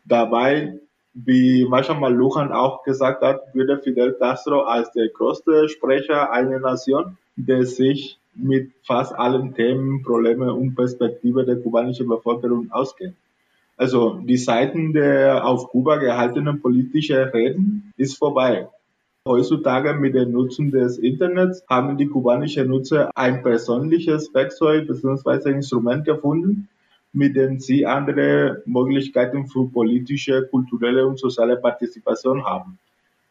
[SPEAKER 4] Dabei, wie manchmal Lujan auch gesagt hat, würde Fidel Castro als der größte Sprecher einer Nation, der sich mit fast allen Themen, Problemen und Perspektiven der kubanischen Bevölkerung auskennt. Also die Seiten der auf Kuba gehaltenen politischen Reden ist vorbei. Heutzutage mit der Nutzung des Internets haben die kubanischen Nutzer ein persönliches Werkzeug bzw. Instrument gefunden, mit dem sie andere Möglichkeiten für politische, kulturelle und soziale Partizipation haben.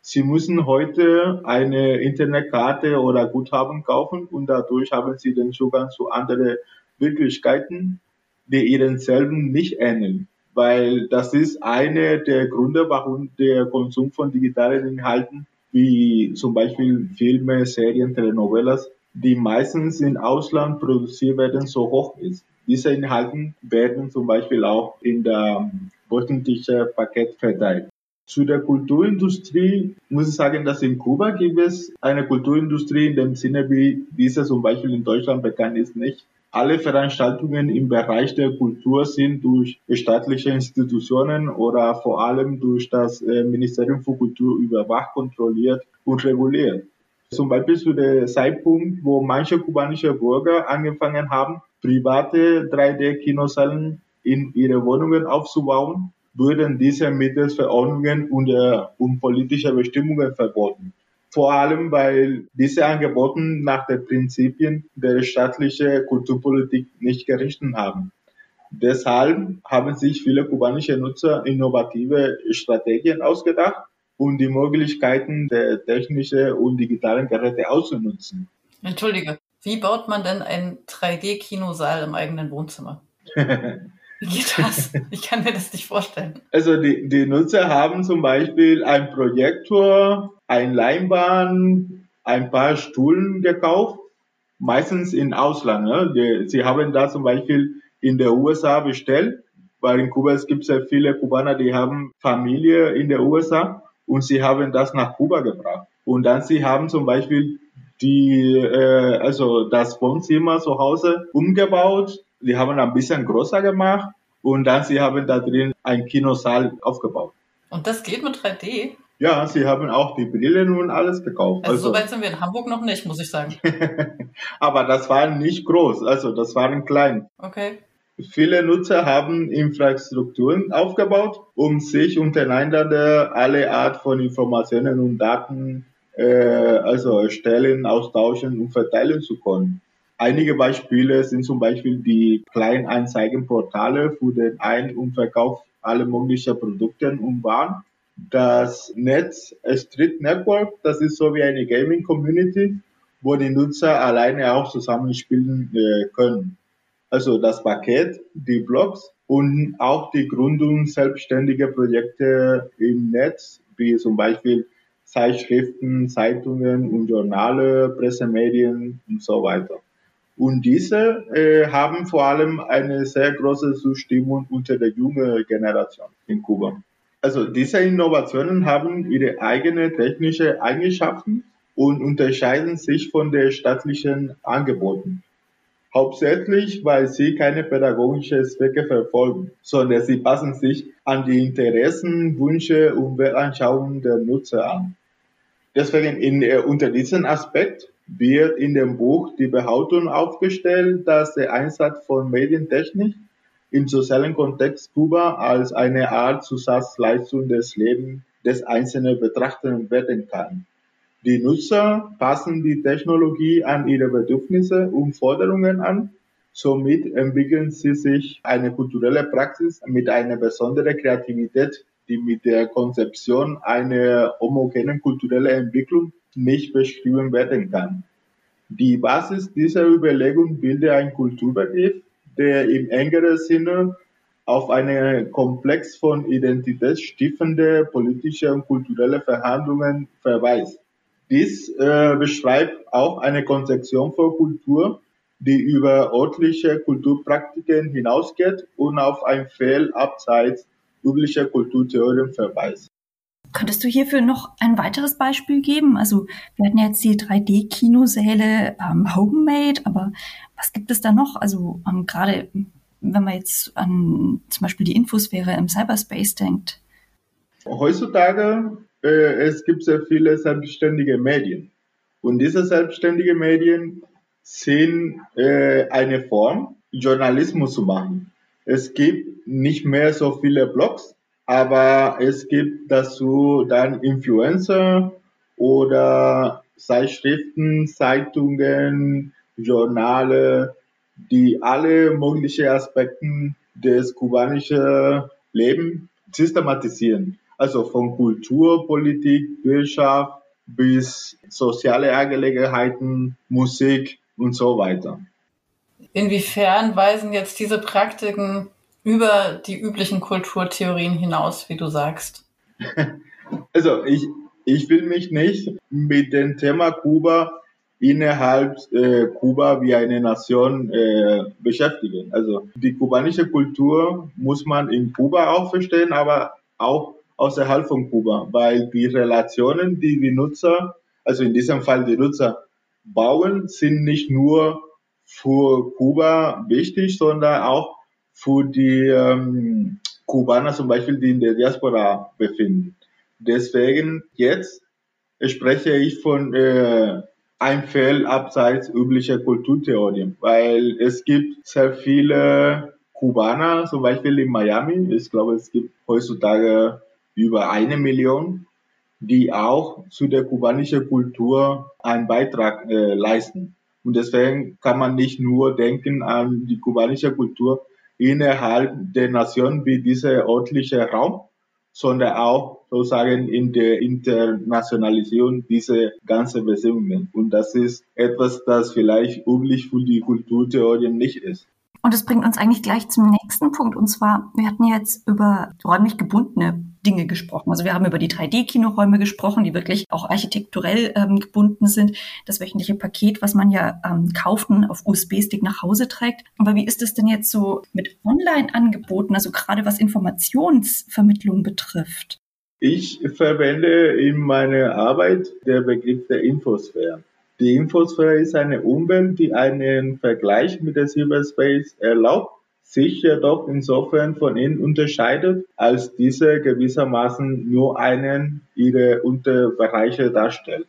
[SPEAKER 4] Sie müssen heute eine Internetkarte oder Guthaben kaufen und dadurch haben Sie den Zugang zu anderen Wirklichkeiten, die Ihren selben nicht ähneln. Weil das ist eine der Gründe, warum der Konsum von digitalen Inhalten wie zum Beispiel Filme, Serien, Telenovelas, die meistens im Ausland produziert werden, so hoch ist. Diese Inhalte werden zum Beispiel auch in der wöchentlichen Paket verteilt. Zu der Kulturindustrie muss ich sagen, dass in Kuba gibt es eine Kulturindustrie in dem Sinne, wie diese zum Beispiel in Deutschland bekannt ist, nicht. Alle Veranstaltungen im Bereich der Kultur sind durch staatliche Institutionen oder vor allem durch das äh, Ministerium für Kultur überwacht, kontrolliert und reguliert. Zum Beispiel zu dem Zeitpunkt, wo manche kubanische Bürger angefangen haben, private 3D-Kinosälen in ihre Wohnungen aufzubauen, wurden diese mittels Verordnungen und, äh, und politischer Bestimmungen verboten vor allem weil diese Angebote nach den Prinzipien der staatlichen Kulturpolitik nicht gerichtet haben. Deshalb haben sich viele kubanische Nutzer innovative Strategien ausgedacht, um die Möglichkeiten der technischen und digitalen Geräte auszunutzen.
[SPEAKER 3] Entschuldige, wie baut man denn einen 3D-Kinosaal im eigenen Wohnzimmer? Wie geht das? Ich kann mir das nicht vorstellen.
[SPEAKER 4] Also die, die Nutzer haben zum Beispiel ein Projektor, ein Leinwand, ein paar Stühlen gekauft, meistens in Ausland. Ne? Die, sie haben da zum Beispiel in der USA bestellt, weil in Kuba es gibt sehr viele Kubaner, die haben Familie in der USA und sie haben das nach Kuba gebracht. Und dann sie haben zum Beispiel die, äh, also das Wohnzimmer zu Hause umgebaut, die haben ein bisschen größer gemacht und dann sie haben da drin ein Kinosaal aufgebaut.
[SPEAKER 3] Und das geht mit 3D?
[SPEAKER 4] Ja, sie haben auch die Brillen und alles gekauft.
[SPEAKER 3] Also, also so weit sind wir in Hamburg noch nicht, muss ich sagen.
[SPEAKER 4] Aber das war nicht groß, also das waren klein.
[SPEAKER 3] Okay.
[SPEAKER 4] Viele Nutzer haben Infrastrukturen aufgebaut, um sich untereinander alle Art von Informationen und Daten äh, also erstellen, austauschen und verteilen zu können. Einige Beispiele sind zum Beispiel die Kleinanzeigenportale für den Ein- und Verkauf aller möglichen Produkte und Waren. Das Netz Street Network, das ist so wie eine Gaming Community, wo die Nutzer alleine auch zusammenspielen äh, können. Also das Paket, die Blogs und auch die Gründung selbstständiger Projekte im Netz, wie zum Beispiel Zeitschriften, Zeitungen und Journale, Pressemedien und so weiter. Und diese äh, haben vor allem eine sehr große Zustimmung unter der jungen Generation in Kuba. Also diese Innovationen haben ihre eigene technische Eigenschaften und unterscheiden sich von den staatlichen Angeboten. Hauptsächlich, weil sie keine pädagogischen Zwecke verfolgen, sondern sie passen sich an die Interessen, Wünsche und Weltanschauungen der Nutzer an. Deswegen in, äh, unter diesem Aspekt wird in dem Buch die Behauptung aufgestellt, dass der Einsatz von Medientechnik im sozialen Kontext Kuba als eine Art Zusatzleistung des Lebens des Einzelnen betrachtet werden kann. Die Nutzer passen die Technologie an ihre Bedürfnisse und Forderungen an. Somit entwickeln sie sich eine kulturelle Praxis mit einer besonderen Kreativität, die mit der Konzeption einer homogenen kulturellen Entwicklung nicht beschrieben werden kann. Die Basis dieser Überlegung bildet ein Kulturbegriff, der im engeren Sinne auf einen Komplex von identitätsstiftende politische und kulturelle Verhandlungen verweist. Dies äh, beschreibt auch eine Konzeption von Kultur, die über örtliche Kulturpraktiken hinausgeht und auf ein Fehl abseits üblicher Kulturtheorien verweist.
[SPEAKER 2] Könntest du hierfür noch ein weiteres Beispiel geben? Also wir hatten jetzt die 3D-Kinosäle ähm, Homemade, aber was gibt es da noch? Also ähm, gerade wenn man jetzt an zum Beispiel die Infosphäre im Cyberspace denkt.
[SPEAKER 4] Heutzutage äh, es gibt sehr viele selbstständige Medien und diese selbstständigen Medien sind äh, eine Form, Journalismus zu machen. Es gibt nicht mehr so viele Blogs, aber es gibt dazu dann Influencer oder Zeitschriften, Zeitungen, Journale, die alle möglichen Aspekte des kubanischen Lebens systematisieren. Also von Kultur, Politik, Wirtschaft bis soziale Angelegenheiten, Musik und so weiter.
[SPEAKER 3] Inwiefern weisen jetzt diese Praktiken über die üblichen Kulturtheorien hinaus, wie du sagst?
[SPEAKER 4] Also ich, ich will mich nicht mit dem Thema Kuba innerhalb äh, Kuba wie eine Nation äh, beschäftigen. Also die kubanische Kultur muss man in Kuba auch verstehen, aber auch außerhalb von Kuba, weil die Relationen, die die Nutzer, also in diesem Fall die Nutzer bauen, sind nicht nur für Kuba wichtig, sondern auch für die ähm, Kubaner zum Beispiel, die in der Diaspora befinden. Deswegen jetzt spreche ich von äh, ein Feld abseits üblicher Kulturtheorien, weil es gibt sehr viele Kubaner, zum Beispiel in Miami. Ich glaube, es gibt heutzutage über eine Million, die auch zu der kubanischen Kultur einen Beitrag äh, leisten. Und deswegen kann man nicht nur denken an die kubanische Kultur innerhalb der Nation wie dieser örtliche Raum, sondern auch sozusagen in der Internationalisierung dieser ganzen Beziehungen. Und das ist etwas, das vielleicht üblich für die Kulturtheorien nicht ist.
[SPEAKER 2] Und das bringt uns eigentlich gleich zum nächsten Punkt. Und zwar, wir hatten jetzt über räumlich gebundene Dinge gesprochen. Also wir haben über die 3D-Kinoräume gesprochen, die wirklich auch architekturell ähm, gebunden sind. Das wöchentliche Paket, was man ja ähm, kauft und auf USB-Stick nach Hause trägt. Aber wie ist es denn jetzt so mit Online-Angeboten, also gerade was Informationsvermittlung betrifft?
[SPEAKER 4] Ich verwende in meiner Arbeit der Begriff der Infosphäre. Die Infosphäre ist eine Umwelt, die einen Vergleich mit der Cyberspace erlaubt sich jedoch insofern von ihnen unterscheidet, als diese gewissermaßen nur einen ihrer Unterbereiche darstellt.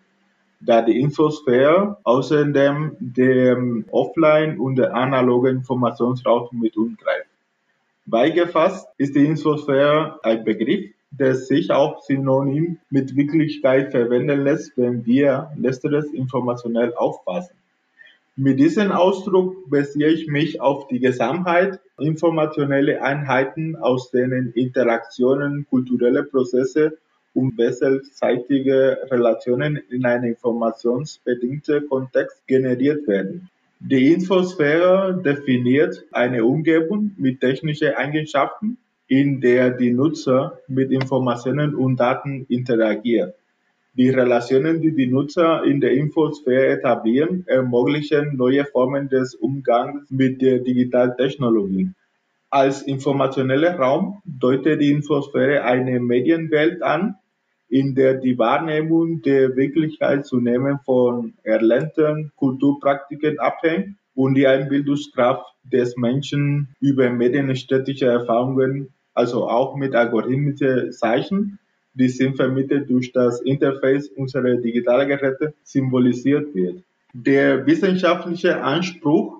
[SPEAKER 4] Da die Infosphäre außerdem dem Offline- und der analogen Informationsraum mit umgreift. Beigefasst ist die Infosphäre ein Begriff, der sich auch synonym mit Wirklichkeit verwenden lässt, wenn wir letzteres informationell auffassen. Mit diesem Ausdruck beziehe ich mich auf die Gesamtheit informationelle Einheiten, aus denen Interaktionen, kulturelle Prozesse und wechselseitige Relationen in einem informationsbedingten Kontext generiert werden. Die Infosphäre definiert eine Umgebung mit technischen Eigenschaften, in der die Nutzer mit Informationen und Daten interagieren. Die Relationen, die die Nutzer in der Infosphäre etablieren, ermöglichen neue Formen des Umgangs mit der Digitaltechnologie. Als informationeller Raum deutet die Infosphäre eine Medienwelt an, in der die Wahrnehmung der Wirklichkeit zunehmend von erlernten Kulturpraktiken abhängt und die Einbildungskraft des Menschen über medienstädtische Erfahrungen, also auch mit algorithmischen Zeichen, die sind vermittelt durch das Interface unserer digitalen Geräte symbolisiert wird. Der wissenschaftliche Anspruch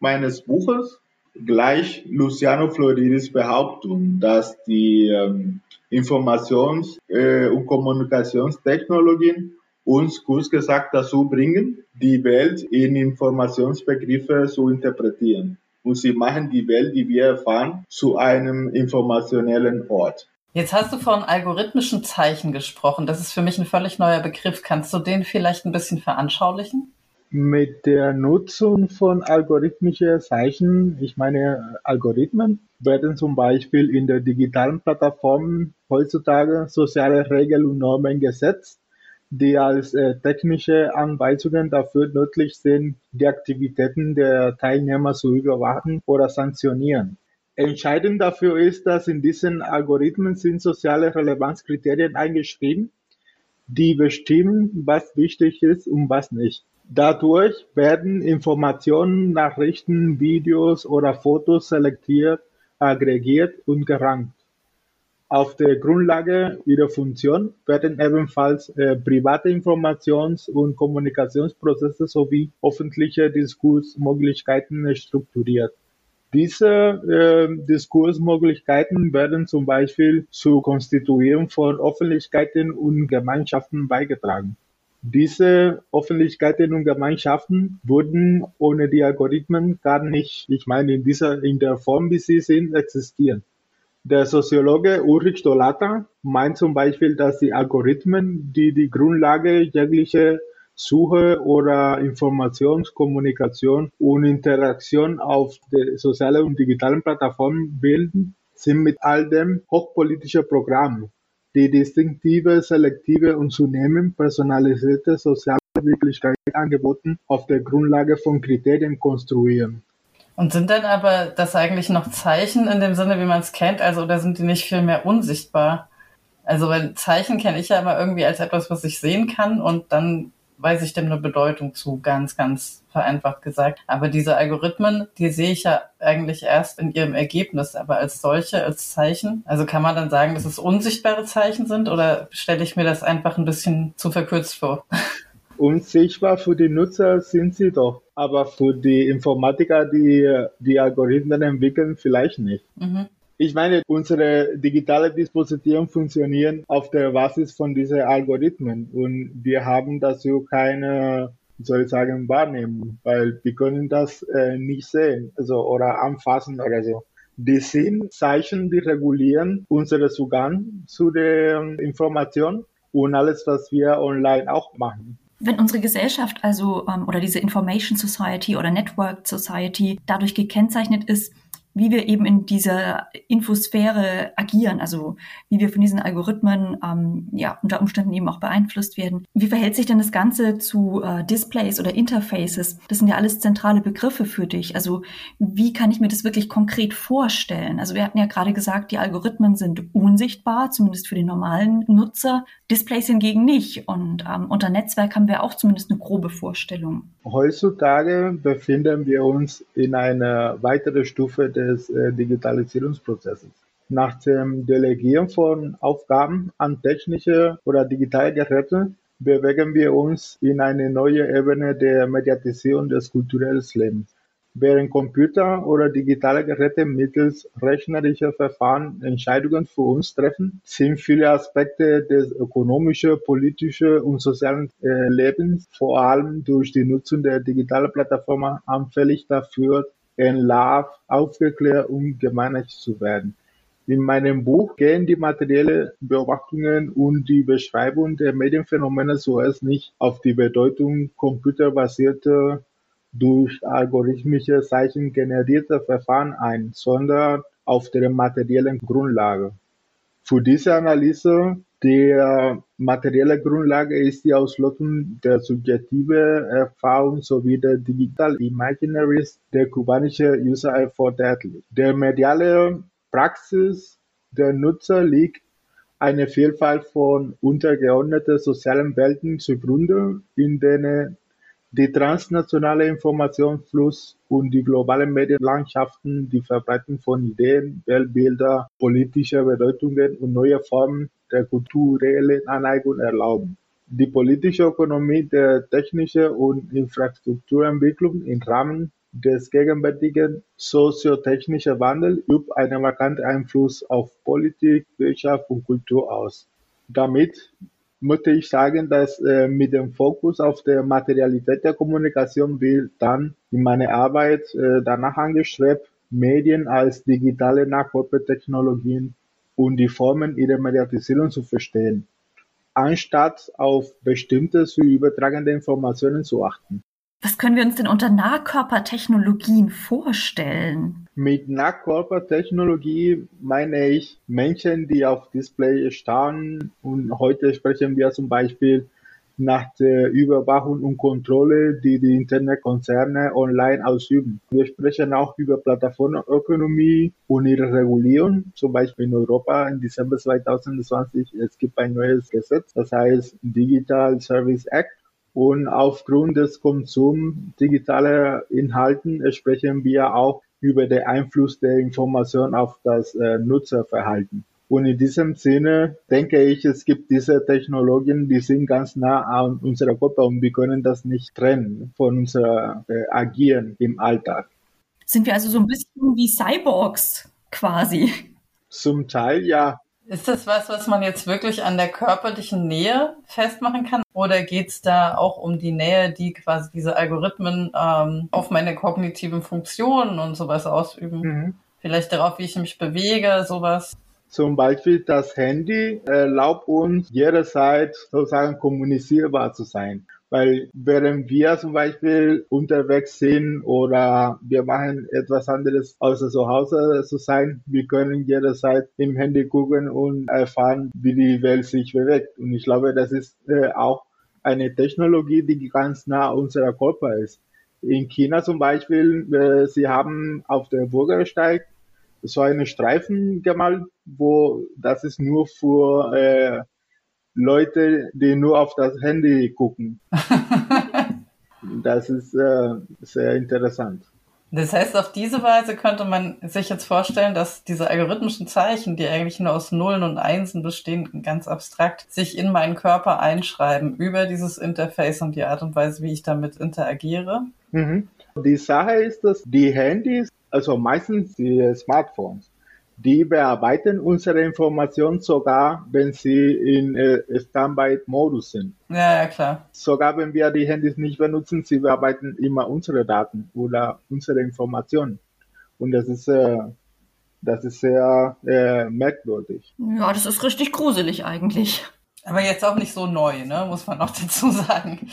[SPEAKER 4] meines Buches gleich Luciano Floridis Behauptung, dass die ähm, Informations- äh, und Kommunikationstechnologien uns kurz gesagt dazu bringen, die Welt in Informationsbegriffe zu interpretieren. Und sie machen die Welt, die wir erfahren, zu einem informationellen Ort.
[SPEAKER 3] Jetzt hast du von algorithmischen Zeichen gesprochen. Das ist für mich ein völlig neuer Begriff. Kannst du den vielleicht ein bisschen veranschaulichen?
[SPEAKER 4] Mit der Nutzung von algorithmischen Zeichen, ich meine Algorithmen, werden zum Beispiel in der digitalen Plattform heutzutage soziale Regeln und Normen gesetzt, die als äh, technische Anweisungen dafür nötig sind, die Aktivitäten der Teilnehmer zu überwachen oder sanktionieren. Entscheidend dafür ist, dass in diesen Algorithmen sind soziale Relevanzkriterien eingeschrieben, die bestimmen, was wichtig ist und was nicht. Dadurch werden Informationen, Nachrichten, Videos oder Fotos selektiert, aggregiert und gerankt. Auf der Grundlage ihrer Funktion werden ebenfalls äh, private Informations- und Kommunikationsprozesse sowie öffentliche Diskursmöglichkeiten strukturiert. Diese äh, Diskursmöglichkeiten werden zum Beispiel zur Konstituierung von Öffentlichkeiten und Gemeinschaften beigetragen. Diese Öffentlichkeiten und Gemeinschaften würden ohne die Algorithmen gar nicht, ich meine in dieser, in der Form, wie sie sind, existieren. Der Soziologe Ulrich Dolata meint zum Beispiel, dass die Algorithmen, die die Grundlage jeglicher Suche oder Informationskommunikation und Interaktion auf sozialen und digitalen Plattformen bilden, sind mit all dem hochpolitische Programme, die distinktive, selektive und zunehmend personalisierte soziale Wirklichkeitsangebote auf der Grundlage von Kriterien konstruieren.
[SPEAKER 3] Und sind denn aber das eigentlich noch Zeichen in dem Sinne, wie man es kennt, also oder sind die nicht viel mehr unsichtbar? Also weil Zeichen kenne ich ja immer irgendwie als etwas, was ich sehen kann und dann weiß ich dem eine Bedeutung zu, ganz, ganz vereinfacht gesagt. Aber diese Algorithmen, die sehe ich ja eigentlich erst in ihrem Ergebnis, aber als solche, als Zeichen. Also kann man dann sagen, dass es unsichtbare Zeichen sind oder stelle ich mir das einfach ein bisschen zu verkürzt vor?
[SPEAKER 4] Unsichtbar für die Nutzer sind sie doch, aber für die Informatiker, die die Algorithmen entwickeln, vielleicht nicht. Mhm. Ich meine, unsere digitale Dispositionen funktionieren auf der Basis von diesen Algorithmen und wir haben dazu keine, soll ich sagen, Wahrnehmung, weil wir können das äh, nicht sehen, also oder anfassen oder so. Die sind Zeichen, die regulieren unseren Zugang zu der Information und alles, was wir online auch machen.
[SPEAKER 2] Wenn unsere Gesellschaft also ähm, oder diese Information Society oder Network Society dadurch gekennzeichnet ist, wie wir eben in dieser Infosphäre agieren, also wie wir von diesen Algorithmen ähm, ja unter Umständen eben auch beeinflusst werden. Wie verhält sich denn das Ganze zu äh, Displays oder Interfaces? Das sind ja alles zentrale Begriffe für dich. Also wie kann ich mir das wirklich konkret vorstellen? Also wir hatten ja gerade gesagt, die Algorithmen sind unsichtbar, zumindest für den normalen Nutzer. Displays hingegen nicht. Und ähm, unter Netzwerk haben wir auch zumindest eine grobe Vorstellung.
[SPEAKER 4] Heutzutage befinden wir uns in einer weiteren Stufe des äh, Digitalisierungsprozesses. Nach dem Delegieren von Aufgaben an technische oder digitale Geräte bewegen wir uns in eine neue Ebene der Mediatisierung des kulturellen Lebens. Während Computer oder digitale Geräte mittels rechnerischer Verfahren Entscheidungen für uns treffen, sind viele Aspekte des ökonomischen, politischen und sozialen äh, Lebens, vor allem durch die Nutzung der digitalen Plattformen, anfällig dafür, entlarvt, aufgeklärt und gemeinigt zu werden. In meinem Buch gehen die materiellen Beobachtungen und die Beschreibung der Medienphänomene zuerst nicht auf die Bedeutung computerbasierter durch algorithmische Zeichen generierte Verfahren ein, sondern auf deren materiellen Grundlage. Für diese Analyse der materiellen Grundlage ist die Auslotung der subjektiven Erfahrung sowie der Digital Imaginaries der kubanischen User erforderlich. Der mediale Praxis der Nutzer liegt eine Vielfalt von untergeordneten sozialen Welten zugrunde, in denen die transnationale Informationsfluss und die globalen Medienlandschaften die Verbreitung von Ideen, Weltbilder, politischer Bedeutungen und neue Formen der kulturellen Aneigung erlauben. Die politische Ökonomie der technischen und Infrastrukturentwicklung im Rahmen des gegenwärtigen soziotechnischen Wandels übt einen markanten Einfluss auf Politik, Wirtschaft und Kultur aus. Damit möchte ich sagen, dass äh, mit dem Fokus auf der Materialität der Kommunikation wird dann in meiner Arbeit äh, danach angestrebt, Medien als digitale Nachfolgetechnologien und die Formen ihrer Mediatisierung zu verstehen, anstatt auf bestimmte zu übertragende Informationen zu achten.
[SPEAKER 2] Was können wir uns denn unter Nahkörpertechnologien vorstellen?
[SPEAKER 4] Mit Nahkörpertechnologie meine ich Menschen, die auf Display starren. Und heute sprechen wir zum Beispiel nach der Überwachung und Kontrolle, die die Internetkonzerne online ausüben. Wir sprechen auch über Plattformökonomie und ihre Regulierung. Zum Beispiel in Europa im Dezember 2020, es gibt ein neues Gesetz, das heißt Digital Service Act. Und aufgrund des Konsums digitaler Inhalten sprechen wir auch über den Einfluss der Information auf das äh, Nutzerverhalten. Und in diesem Sinne denke ich, es gibt diese Technologien, die sind ganz nah an unserer Körper und wir können das nicht trennen von unser äh, Agieren im Alltag.
[SPEAKER 2] Sind wir also so ein bisschen wie Cyborgs quasi?
[SPEAKER 4] Zum Teil ja.
[SPEAKER 3] Ist das was, was man jetzt wirklich an der körperlichen Nähe festmachen kann? Oder geht's da auch um die Nähe, die quasi diese Algorithmen ähm, auf meine kognitiven Funktionen und sowas ausüben? Mhm. Vielleicht darauf, wie ich mich bewege, sowas?
[SPEAKER 4] Zum Beispiel das Handy erlaubt uns jederzeit sozusagen kommunizierbar zu sein. Weil während wir zum Beispiel unterwegs sind oder wir machen etwas anderes außer zu Hause zu sein, wir können jederzeit im Handy gucken und erfahren, wie die Welt sich bewegt. Und ich glaube, das ist äh, auch eine Technologie, die ganz nah unserer Körper ist. In China zum Beispiel, äh, sie haben auf der Bürgersteig so eine Streifen gemalt, wo das ist nur für äh, Leute, die nur auf das Handy gucken. das ist äh, sehr interessant.
[SPEAKER 3] Das heißt, auf diese Weise könnte man sich jetzt vorstellen, dass diese algorithmischen Zeichen, die eigentlich nur aus Nullen und Einsen bestehen, ganz abstrakt, sich in meinen Körper einschreiben über dieses Interface und die Art und Weise, wie ich damit interagiere.
[SPEAKER 4] Mhm. Die Sache ist, dass die Handys, also meistens die Smartphones, die bearbeiten unsere Informationen sogar, wenn sie in äh, Standby-Modus sind.
[SPEAKER 3] Ja, ja, klar.
[SPEAKER 4] Sogar wenn wir die Handys nicht benutzen, sie bearbeiten immer unsere Daten oder unsere Informationen. Und das ist, äh, das ist sehr äh, merkwürdig.
[SPEAKER 2] Ja, das ist richtig gruselig eigentlich.
[SPEAKER 3] Aber jetzt auch nicht so neu, ne? muss man auch dazu sagen.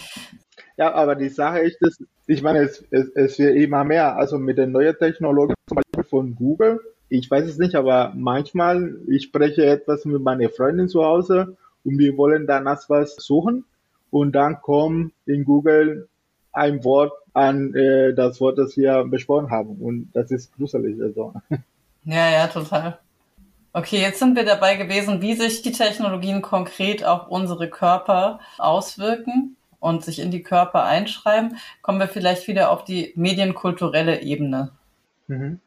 [SPEAKER 4] Ja, aber die Sache ist, dass, ich meine, es, es, es wird immer mehr. Also mit den neuen Technologien, zum Beispiel von Google, ich weiß es nicht, aber manchmal, ich spreche etwas mit meiner Freundin zu Hause und wir wollen danach was suchen und dann kommt in Google ein Wort an äh, das Wort, das wir besprochen haben und das ist gruselig. Also.
[SPEAKER 3] Ja, ja, total. Okay, jetzt sind wir dabei gewesen, wie sich die Technologien konkret auf unsere Körper auswirken und sich in die Körper einschreiben. Kommen wir vielleicht wieder auf die medienkulturelle Ebene.
[SPEAKER 4] Mhm.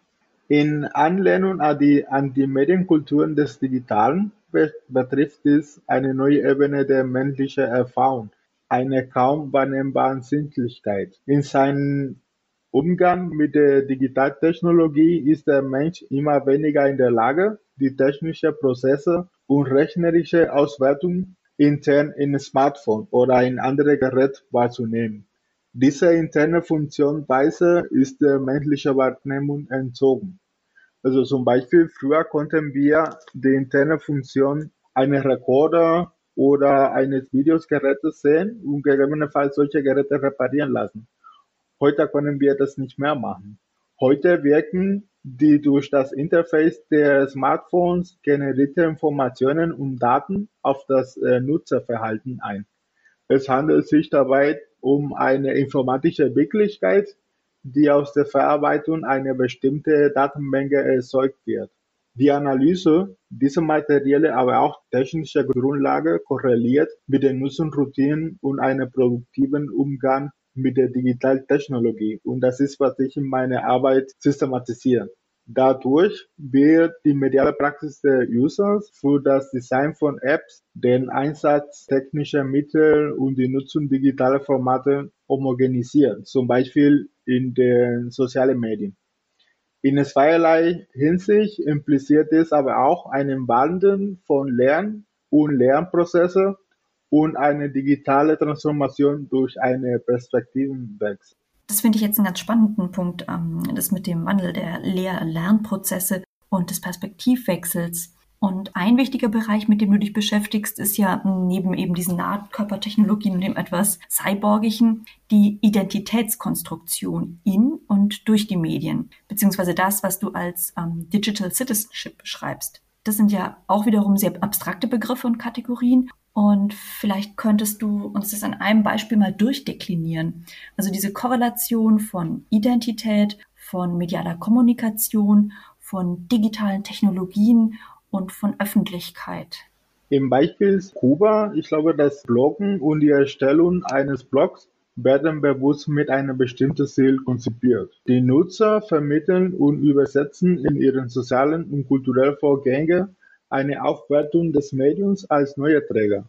[SPEAKER 4] In Anlehnung an die, Medienkulturen des Digitalen betrifft es eine neue Ebene der menschlichen Erfahrung, eine kaum wahrnehmbare Sinnlichkeit. In seinem Umgang mit der Digitaltechnologie ist der Mensch immer weniger in der Lage, die technischen Prozesse und rechnerische Auswertung intern in Smartphone oder in andere Gerät wahrzunehmen. Diese interne Funktionsweise ist der menschlichen Wahrnehmung entzogen. Also zum Beispiel früher konnten wir die interne Funktion eines Rekorder oder eines Videogerätes sehen und gegebenenfalls solche Geräte reparieren lassen. Heute können wir das nicht mehr machen. Heute wirken die durch das Interface der Smartphones generierte Informationen und Daten auf das äh, Nutzerverhalten ein. Es handelt sich dabei um eine informatische Wirklichkeit, die aus der Verarbeitung einer bestimmten Datenmenge erzeugt wird. Die Analyse dieser materielle, aber auch technische Grundlage korreliert mit den Nutzungsroutinen und einem produktiven Umgang mit der Digitaltechnologie. Und das ist, was ich in meiner Arbeit systematisiere. Dadurch wird die mediale Praxis der Users für das Design von Apps, den Einsatz technischer Mittel und die Nutzung digitaler Formate homogenisiert, zum Beispiel in den sozialen Medien. In zweierlei Hinsicht impliziert es aber auch einen Wandel von Lern- und Lernprozesse und eine digitale Transformation durch eine Perspektivenwechsel.
[SPEAKER 2] Das finde ich jetzt einen ganz spannenden Punkt, ähm, das mit dem Wandel der Lehr- Lernprozesse und des Perspektivwechsels. Und ein wichtiger Bereich, mit dem du dich beschäftigst, ist ja neben eben diesen Nahkörpertechnologien und dem etwas Cyborgischen die Identitätskonstruktion in und durch die Medien, beziehungsweise das, was du als ähm, Digital Citizenship beschreibst. Das sind ja auch wiederum sehr abstrakte Begriffe und Kategorien. Und vielleicht könntest du uns das an einem Beispiel mal durchdeklinieren. Also diese Korrelation von Identität, von medialer Kommunikation, von digitalen Technologien und von Öffentlichkeit.
[SPEAKER 4] Im Beispiel Kuba, ich glaube, das Bloggen und die Erstellung eines Blogs werden bewusst mit einem bestimmten Ziel konzipiert. Die Nutzer vermitteln und übersetzen in ihren sozialen und kulturellen Vorgängen eine Aufwertung des Mediums als neuer Träger.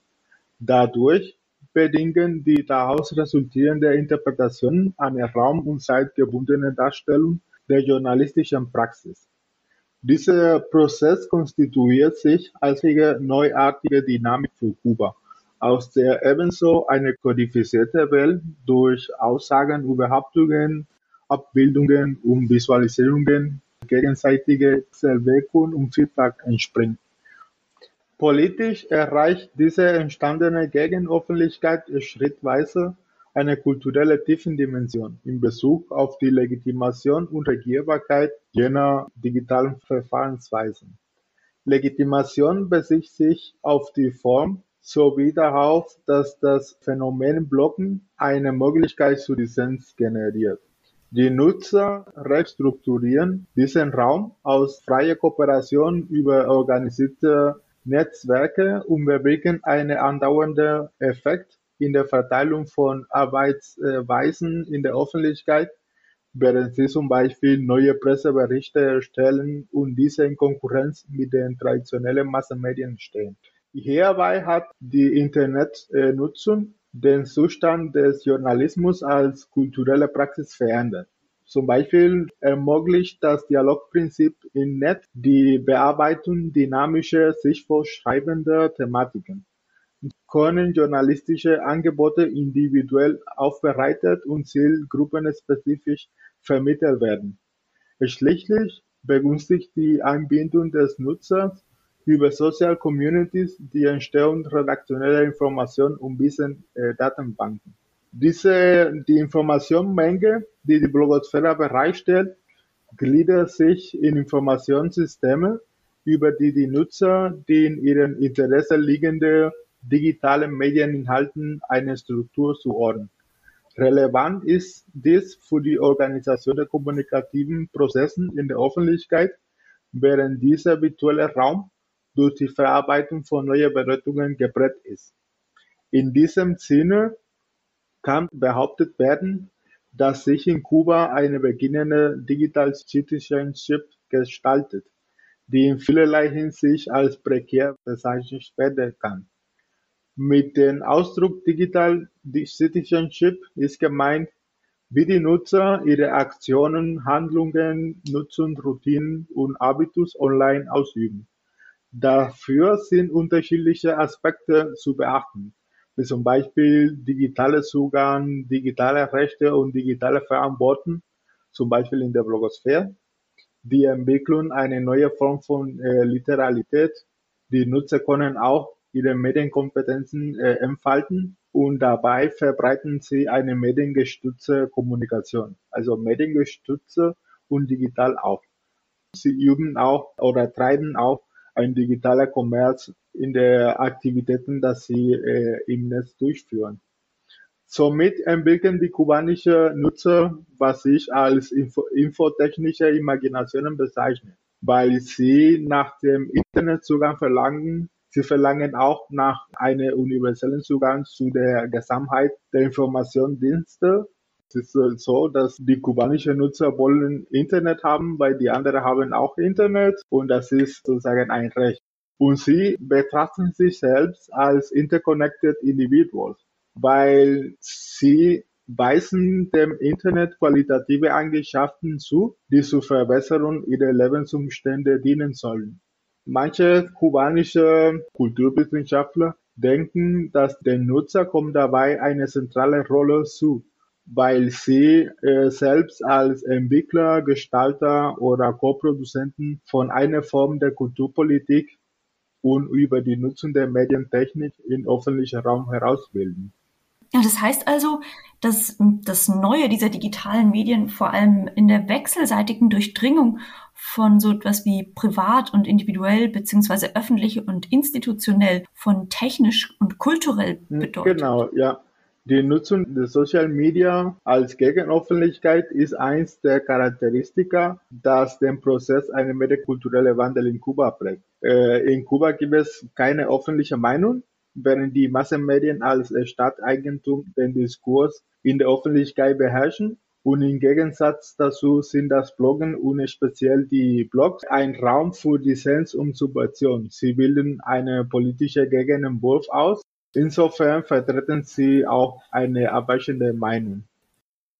[SPEAKER 4] Dadurch bedingen die daraus resultierende Interpretation eine raum- und zeitgebundene Darstellung der journalistischen Praxis. Dieser Prozess konstituiert sich als eine neuartige Dynamik für Kuba, aus der ebenso eine kodifizierte Welt durch Aussagen über Hauptungen, Abbildungen und Visualisierungen, gegenseitige Wirkung und Feedback entspringt. Politisch erreicht diese entstandene Gegenöffentlichkeit schrittweise eine kulturelle Tiefendimension in Bezug auf die Legitimation und Regierbarkeit jener digitalen Verfahrensweisen. Legitimation bezieht sich auf die Form sowie darauf, dass das Phänomen Blocken eine Möglichkeit zu Dissens generiert. Die Nutzer restrukturieren diesen Raum aus freier Kooperation über organisierte Netzwerke bewirken einen andauernden Effekt in der Verteilung von Arbeitsweisen in der Öffentlichkeit, während sie zum Beispiel neue Presseberichte erstellen und diese in Konkurrenz mit den traditionellen Massenmedien stehen. Hierbei hat die Internetnutzung den Zustand des Journalismus als kulturelle Praxis verändert. Zum Beispiel ermöglicht das Dialogprinzip im Netz die Bearbeitung dynamischer, sich vorschreibender Thematiken können journalistische Angebote individuell aufbereitet und zielgruppenspezifisch vermittelt werden. Schließlich begünstigt die Einbindung des Nutzers über Social Communities die Entstehung redaktioneller Informationen und Wissen-Datenbanken. Diese, die Informationsmenge, die die Blogosphäre bereitstellt, gliedert sich in Informationssysteme, über die die Nutzer die in ihrem Interesse liegende digitalen Medieninhalten eine Struktur zuordnen. Relevant ist dies für die Organisation der kommunikativen Prozessen in der Öffentlichkeit, während dieser virtuelle Raum durch die Verarbeitung von neuen Bedeutungen geprägt ist. In diesem Sinne kann behauptet werden, dass sich in Kuba eine beginnende Digital Citizenship gestaltet, die in vielerlei Hinsicht als prekär bezeichnet werden kann. Mit dem Ausdruck Digital Citizenship ist gemeint, wie die Nutzer ihre Aktionen, Handlungen, Nutzung, Routinen und Habitus online ausüben. Dafür sind unterschiedliche Aspekte zu beachten, wie zum Beispiel digitaler Zugang, digitale Rechte und digitale Verantwortung, zum Beispiel in der Blogosphäre, die Entwicklung einer neuen Form von äh, Literalität. Die Nutzer können auch ihre Medienkompetenzen äh, entfalten und dabei verbreiten sie eine mediengestützte Kommunikation, also mediengestützte und digital auch. Sie üben auch oder treiben auch ein digitaler Kommerz in der Aktivitäten, dass sie äh, im Netz durchführen. Somit entwickeln die kubanischen Nutzer, was ich als info infotechnische Imaginationen bezeichne, weil sie nach dem Internetzugang verlangen, Sie verlangen auch nach einem universellen Zugang zu der Gesamtheit der Informationsdienste. Es ist so, dass die kubanischen Nutzer wollen Internet haben, weil die anderen haben auch Internet und das ist sozusagen ein Recht. Und sie betrachten sich selbst als interconnected individuals, weil sie weisen dem Internet qualitative Eigenschaften zu, die zur Verbesserung ihrer Lebensumstände dienen sollen. Manche kubanische Kulturwissenschaftler denken, dass dem Nutzer kommt dabei eine zentrale Rolle zu, weil sie äh, selbst als Entwickler, Gestalter oder Co-Produzenten von einer Form der Kulturpolitik und über die Nutzung der Medientechnik im öffentlichen Raum herausbilden.
[SPEAKER 2] Ja, das heißt also, dass das Neue dieser digitalen Medien vor allem in der wechselseitigen Durchdringung von so etwas wie privat und individuell beziehungsweise öffentlich und institutionell von technisch und kulturell hm, bedeutet.
[SPEAKER 4] Genau, ja. Die Nutzung der Social Media als Gegenöffentlichkeit ist eins der Charakteristika, das den Prozess einer medienkulturellen Wandel in Kuba prägt. Äh, in Kuba gibt es keine öffentliche Meinung, während die Massenmedien als Staatseigentum den Diskurs in der Öffentlichkeit beherrschen. Und im Gegensatz dazu sind das Bloggen und speziell die Blogs ein Raum für Dissens und Subversion. Sie bilden eine politische Gegenentwurf aus. Insofern vertreten sie auch eine abweichende Meinung.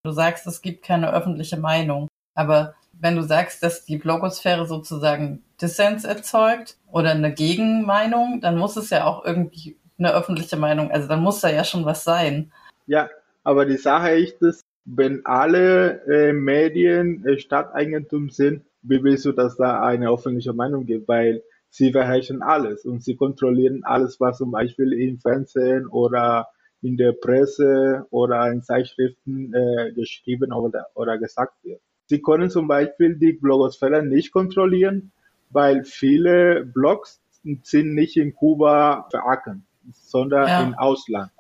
[SPEAKER 3] Du sagst, es gibt keine öffentliche Meinung. Aber wenn du sagst, dass die Blogosphäre sozusagen Dissens erzeugt oder eine Gegenmeinung, dann muss es ja auch irgendwie eine öffentliche Meinung. Also dann muss da ja schon was sein.
[SPEAKER 4] Ja, aber die Sache ist, dass wenn alle äh, Medien äh, Stadteigentum sind, wie willst du, dass da eine öffentliche Meinung gibt? Weil sie beherrschen alles und sie kontrollieren alles, was zum Beispiel im Fernsehen oder in der Presse oder in Zeitschriften äh, geschrieben oder, oder gesagt wird. Sie können zum Beispiel die Blogosphäre nicht kontrollieren, weil viele Blogs sind nicht in Kuba verankert sondern ja. im Ausland.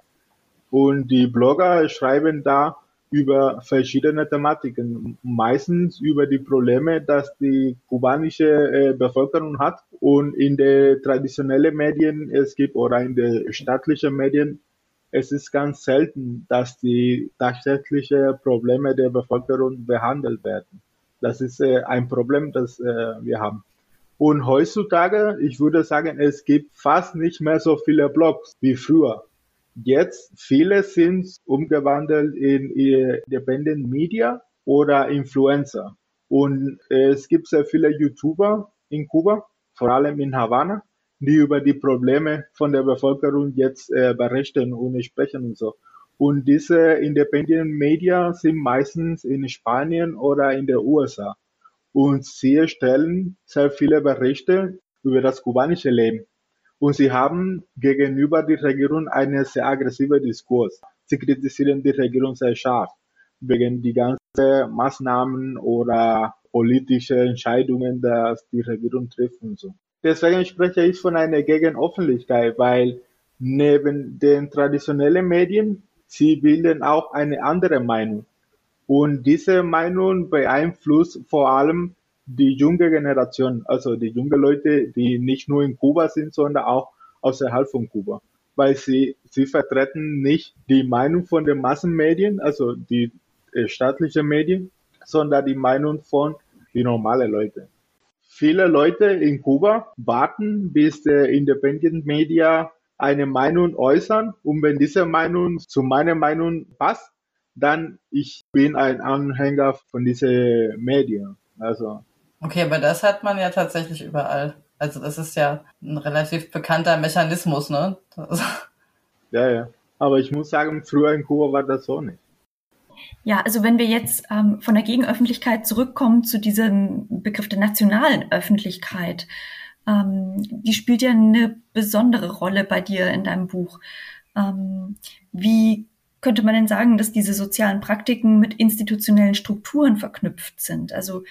[SPEAKER 4] Und die Blogger schreiben da über verschiedene Thematiken, meistens über die Probleme, dass die kubanische äh, Bevölkerung hat und in den traditionellen Medien es gibt oder in den staatlichen Medien es ist ganz selten, dass die tatsächlichen Probleme der Bevölkerung behandelt werden. Das ist äh, ein Problem, das äh, wir haben. Und heutzutage, ich würde sagen, es gibt fast nicht mehr so viele Blogs wie früher. Jetzt, viele sind umgewandelt in Independent Media oder Influencer. Und es gibt sehr viele YouTuber in Kuba, vor allem in Havanna, die über die Probleme von der Bevölkerung jetzt äh, berichten und sprechen und so. Und diese Independent Media sind meistens in Spanien oder in den USA und sie erstellen sehr viele Berichte über das kubanische Leben. Und sie haben gegenüber der Regierung einen sehr aggressiven Diskurs. Sie kritisieren die Regierung sehr scharf wegen die ganzen Maßnahmen oder politische Entscheidungen, dass die Regierung trifft und so. Deswegen spreche ich von einer Gegenoffentlichkeit, weil neben den traditionellen Medien, sie bilden auch eine andere Meinung. Und diese Meinung beeinflusst vor allem die junge Generation, also die junge Leute, die nicht nur in Kuba sind, sondern auch außerhalb von Kuba. Weil sie, sie vertreten nicht die Meinung von den Massenmedien, also die äh, staatlichen Medien, sondern die Meinung von die normalen Leute. Viele Leute in Kuba warten, bis der Independent Media eine Meinung äußern und wenn diese Meinung zu meiner Meinung passt, dann ich bin ein Anhänger von diesen Medien. Also.
[SPEAKER 3] Okay, aber das hat man ja tatsächlich überall. Also das ist ja ein relativ bekannter Mechanismus, ne?
[SPEAKER 4] ja, ja. Aber ich muss sagen, früher in Kuba war das so nicht.
[SPEAKER 2] Ja, also wenn wir jetzt ähm, von der Gegenöffentlichkeit zurückkommen zu diesem Begriff der nationalen Öffentlichkeit, ähm, die spielt ja eine besondere Rolle bei dir in deinem Buch. Ähm, wie könnte man denn sagen, dass diese sozialen Praktiken mit institutionellen Strukturen verknüpft sind? Also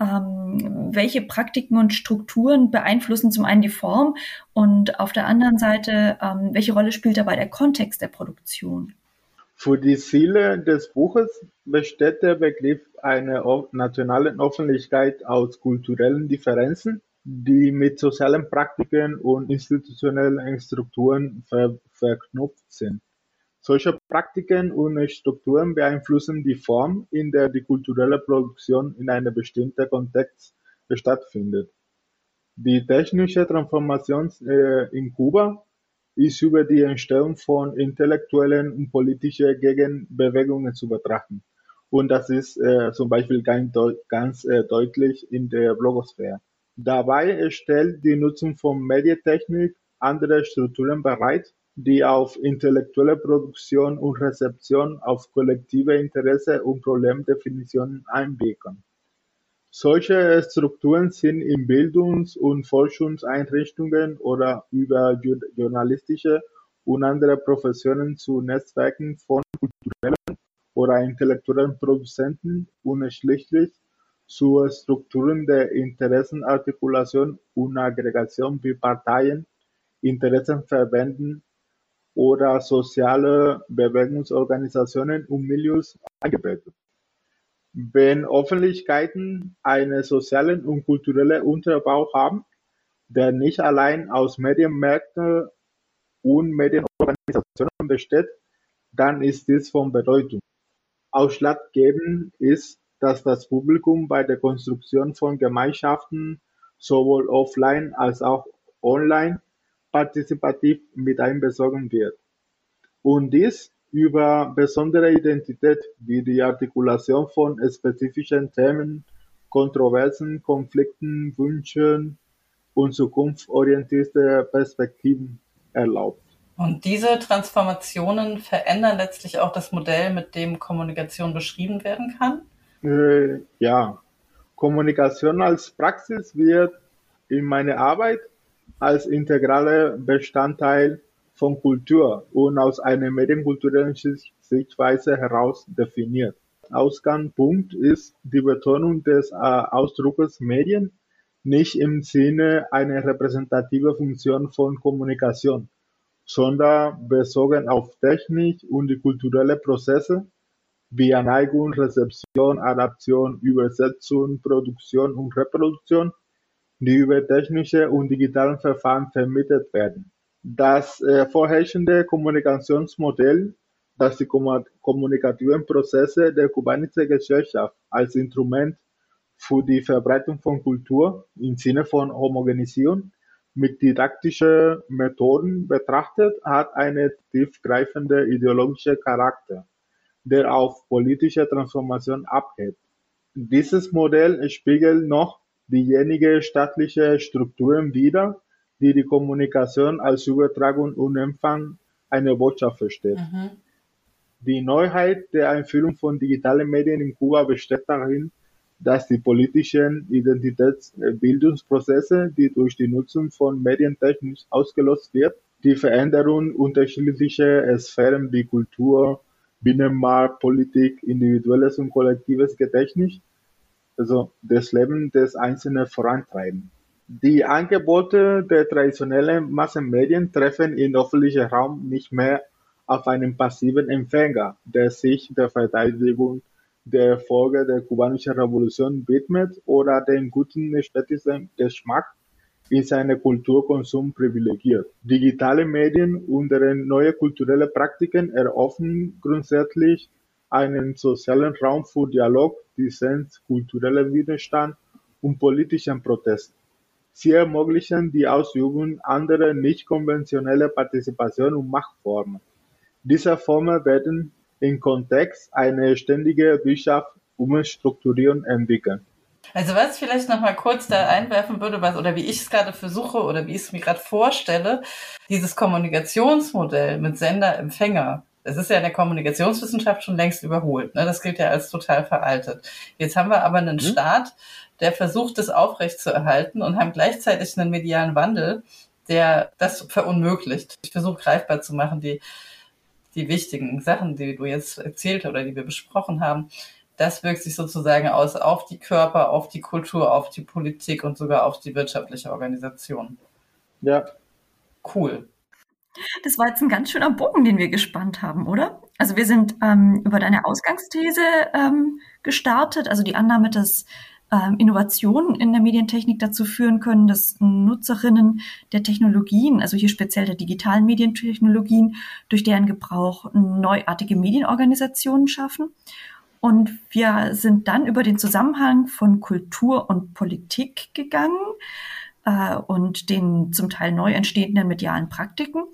[SPEAKER 2] ähm, welche Praktiken und Strukturen beeinflussen zum einen die Form und auf der anderen Seite, ähm, welche Rolle spielt dabei der Kontext der Produktion?
[SPEAKER 4] Für die Ziele des Buches besteht der Begriff einer nationalen Öffentlichkeit aus kulturellen Differenzen, die mit sozialen Praktiken und institutionellen Strukturen ver verknüpft sind. Solche Praktiken und Strukturen beeinflussen die Form, in der die kulturelle Produktion in einem bestimmten Kontext stattfindet. Die technische Transformation äh, in Kuba ist über die Entstehung von intellektuellen und politischen Gegenbewegungen zu betrachten. Und das ist äh, zum Beispiel ganz, ganz äh, deutlich in der Blogosphäre. Dabei stellt die Nutzung von Medientechnik andere Strukturen bereit, die auf intellektuelle Produktion und Rezeption, auf kollektive Interesse und Problemdefinitionen einwirken. Solche Strukturen sind in Bildungs- und Forschungseinrichtungen oder über journalistische und andere Professionen zu Netzwerken von kulturellen oder intellektuellen Produzenten und schließlich zu Strukturen der Interessenartikulation und Aggregation wie Parteien, Interessenverbänden oder soziale Bewegungsorganisationen und Milieus eingebettet. Wenn Öffentlichkeiten einen sozialen und kulturellen Unterbau haben, der nicht allein aus Medienmärkten und Medienorganisationen besteht, dann ist dies von Bedeutung. Ausschlaggebend ist, dass das Publikum bei der Konstruktion von Gemeinschaften sowohl offline als auch online partizipativ mit einbezogen wird. Und dies über besondere Identität wie die Artikulation von spezifischen Themen, Kontroversen, Konflikten, Wünschen und zukunftsorientierte Perspektiven erlaubt.
[SPEAKER 3] Und diese Transformationen verändern letztlich auch das Modell, mit dem Kommunikation beschrieben werden kann?
[SPEAKER 4] Äh, ja, Kommunikation als Praxis wird in meiner Arbeit als integraler Bestandteil von Kultur und aus einer medienkulturellen Sichtweise heraus definiert. Ausgangspunkt ist die Betonung des äh, Ausdruckes Medien nicht im Sinne einer repräsentativen Funktion von Kommunikation, sondern bezogen auf Technik und die kulturellen Prozesse wie Aneigung, Rezeption, Adaption, Übersetzung, Produktion und Reproduktion, die über technische und digitale Verfahren vermittelt werden. Das äh, vorherrschende Kommunikationsmodell, das die kommunikativen Prozesse der kubanischen Gesellschaft als Instrument für die Verbreitung von Kultur im Sinne von Homogenisierung mit didaktischen Methoden betrachtet, hat einen tiefgreifenden ideologischen Charakter, der auf politische Transformation abhebt. Dieses Modell spiegelt noch diejenigen staatlichen Strukturen wider, die die Kommunikation als Übertragung und Empfang einer Botschaft versteht. Mhm. Die Neuheit der Einführung von digitalen Medien in Kuba besteht darin, dass die politischen Identitätsbildungsprozesse, die durch die Nutzung von Medientechnik ausgelöst wird, die Veränderung unterschiedlicher Sphären wie Kultur, Binnenmarkt, Politik, individuelles und kollektives Gedächtnis, also das Leben des Einzelnen vorantreiben. Die Angebote der traditionellen Massenmedien treffen im öffentlichen Raum nicht mehr auf einen passiven Empfänger, der sich der Verteidigung der Erfolge der kubanischen Revolution widmet oder den guten ästhetischen Geschmack in seinem Kulturkonsum privilegiert. Digitale Medien und deren neue kulturelle Praktiken eröffnen grundsätzlich einen sozialen Raum für Dialog, Dissens, kulturellen Widerstand und politischen Protest. Sie ermöglichen die Ausübung anderer nicht konventioneller Partizipation und Machtformen. Diese Formen werden im Kontext einer ständigen Wirtschaft umstrukturieren entwickeln.
[SPEAKER 3] Also was ich vielleicht noch mal kurz da einwerfen würde, was oder wie ich es gerade versuche oder wie ich es mir gerade vorstelle, dieses Kommunikationsmodell mit Sender-Empfänger, das ist ja in der Kommunikationswissenschaft schon längst überholt. Ne? Das gilt ja als total veraltet. Jetzt haben wir aber einen hm? Staat, der versucht, es aufrechtzuerhalten und haben gleichzeitig einen medialen Wandel, der das verunmöglicht. Ich versuche greifbar zu machen, die, die wichtigen Sachen, die du jetzt erzählt oder die wir besprochen haben. Das wirkt sich sozusagen aus auf die Körper, auf die Kultur, auf die Politik und sogar auf die wirtschaftliche Organisation.
[SPEAKER 4] Ja.
[SPEAKER 3] Cool.
[SPEAKER 2] Das war jetzt ein ganz schöner Bogen, den wir gespannt haben, oder? Also wir sind ähm, über deine Ausgangsthese ähm, gestartet, also die Annahme, dass ähm, Innovationen in der Medientechnik dazu führen können, dass Nutzerinnen der Technologien, also hier speziell der digitalen Medientechnologien, durch deren Gebrauch neuartige Medienorganisationen schaffen. Und wir sind dann über den Zusammenhang von Kultur und Politik gegangen äh, und den zum Teil neu entstehenden medialen Praktiken.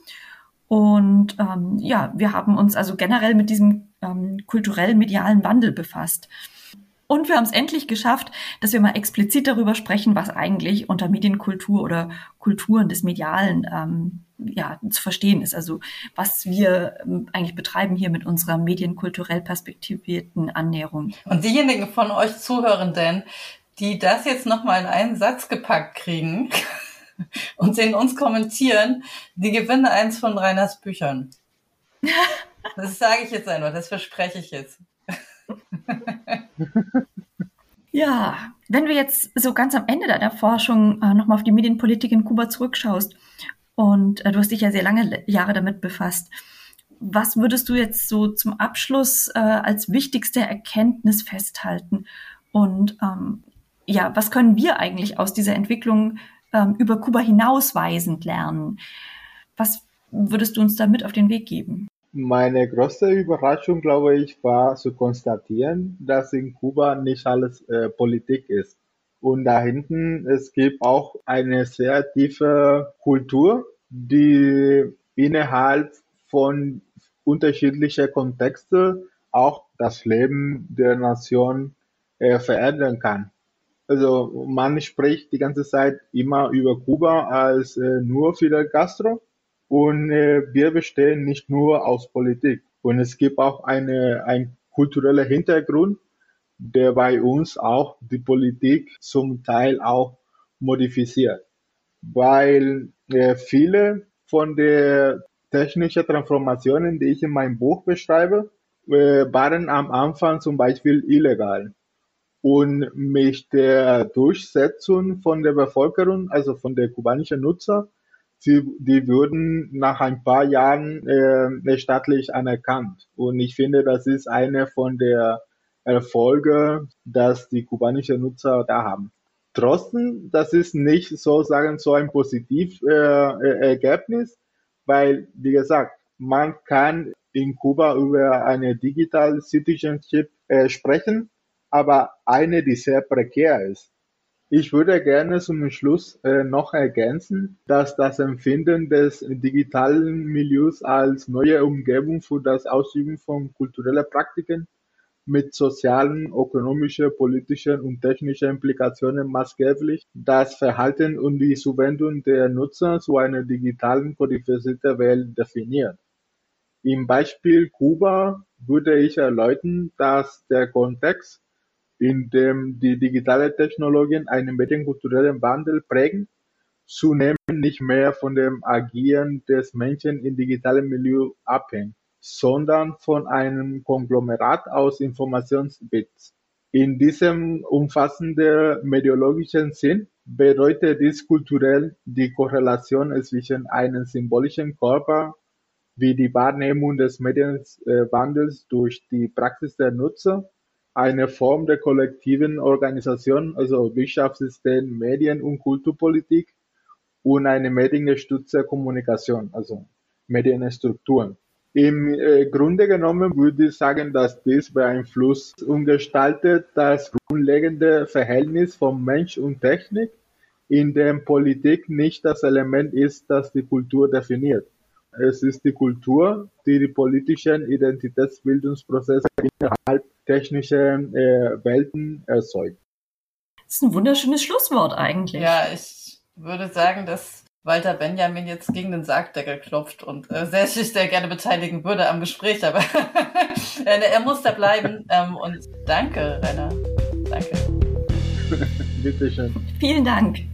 [SPEAKER 2] Und ähm, ja, wir haben uns also generell mit diesem ähm, kulturell-medialen Wandel befasst. Und wir haben es endlich geschafft, dass wir mal explizit darüber sprechen, was eigentlich unter Medienkultur oder Kulturen des Medialen ähm, ja, zu verstehen ist. Also was wir ähm, eigentlich betreiben hier mit unserer medienkulturell perspektivierten Annäherung.
[SPEAKER 3] Und diejenigen von euch Zuhörenden, die das jetzt nochmal in einen Satz gepackt kriegen und den uns kommentieren, die gewinnen eins von Reiners Büchern. Das sage ich jetzt einfach, das verspreche ich jetzt.
[SPEAKER 2] Ja, wenn du jetzt so ganz am Ende deiner Forschung äh, nochmal auf die Medienpolitik in Kuba zurückschaust und äh, du hast dich ja sehr lange Jahre damit befasst, was würdest du jetzt so zum Abschluss äh, als wichtigste Erkenntnis festhalten? Und ähm, ja, was können wir eigentlich aus dieser Entwicklung ähm, über Kuba hinausweisend lernen? Was würdest du uns da mit auf den Weg geben?
[SPEAKER 4] Meine größte Überraschung, glaube ich, war zu konstatieren, dass in Kuba nicht alles äh, Politik ist. Und da hinten, es gibt auch eine sehr tiefe Kultur, die innerhalb von unterschiedlichen Kontexten auch das Leben der Nation äh, verändern kann. Also man spricht die ganze Zeit immer über Kuba als äh, nur Fidel Castro und äh, wir bestehen nicht nur aus Politik. Und es gibt auch eine, ein kultureller Hintergrund, der bei uns auch die Politik zum Teil auch modifiziert. Weil äh, viele von der technischen Transformationen, die ich in meinem Buch beschreibe, äh, waren am Anfang zum Beispiel illegal und mit der Durchsetzung von der Bevölkerung, also von der kubanischen Nutzer, sie, die würden nach ein paar Jahren äh, staatlich anerkannt. Und ich finde, das ist eine von der Erfolge, dass die kubanischen Nutzer da haben. Trotzdem, das ist nicht so sagen so ein positiv äh, Ergebnis, weil wie gesagt, man kann in Kuba über eine Digital Citizenship äh, sprechen, aber eine, die sehr prekär ist. Ich würde gerne zum Schluss äh, noch ergänzen, dass das Empfinden des digitalen Milieus als neue Umgebung für das Ausüben von kulturellen Praktiken mit sozialen, ökonomischen, politischen und technischen Implikationen maßgeblich das Verhalten und die Zuwendung der Nutzer zu einer digitalen kodifizierten Welt definiert. Im Beispiel Kuba würde ich erläutern, dass der Kontext in dem die digitale Technologien einen medienkulturellen Wandel prägen, zunehmend nicht mehr von dem Agieren des Menschen im digitalen Milieu abhängt, sondern von einem Konglomerat aus Informationsbits. In diesem umfassenden mediologischen Sinn bedeutet dies kulturell die Korrelation zwischen einem symbolischen Körper wie die Wahrnehmung des Medienwandels durch die Praxis der Nutzer eine Form der kollektiven Organisation, also Wirtschaftssystem, Medien- und Kulturpolitik und eine mediengestützte Kommunikation, also Medienstrukturen. Im äh, Grunde genommen würde ich sagen, dass dies beeinflusst und gestaltet das grundlegende Verhältnis von Mensch und Technik, in dem Politik nicht das Element ist, das die Kultur definiert. Es ist die Kultur, die die politischen Identitätsbildungsprozesse innerhalb technischer äh, Welten erzeugt.
[SPEAKER 2] Das ist ein wunderschönes Schlusswort eigentlich.
[SPEAKER 3] Ja, ich würde sagen, dass Walter Benjamin jetzt gegen den Sargdeckel klopft und äh, sehr, sich sehr gerne beteiligen würde am Gespräch, aber er muss da bleiben. Ähm, und danke, Rainer. Danke.
[SPEAKER 4] Bitteschön.
[SPEAKER 2] Vielen Dank.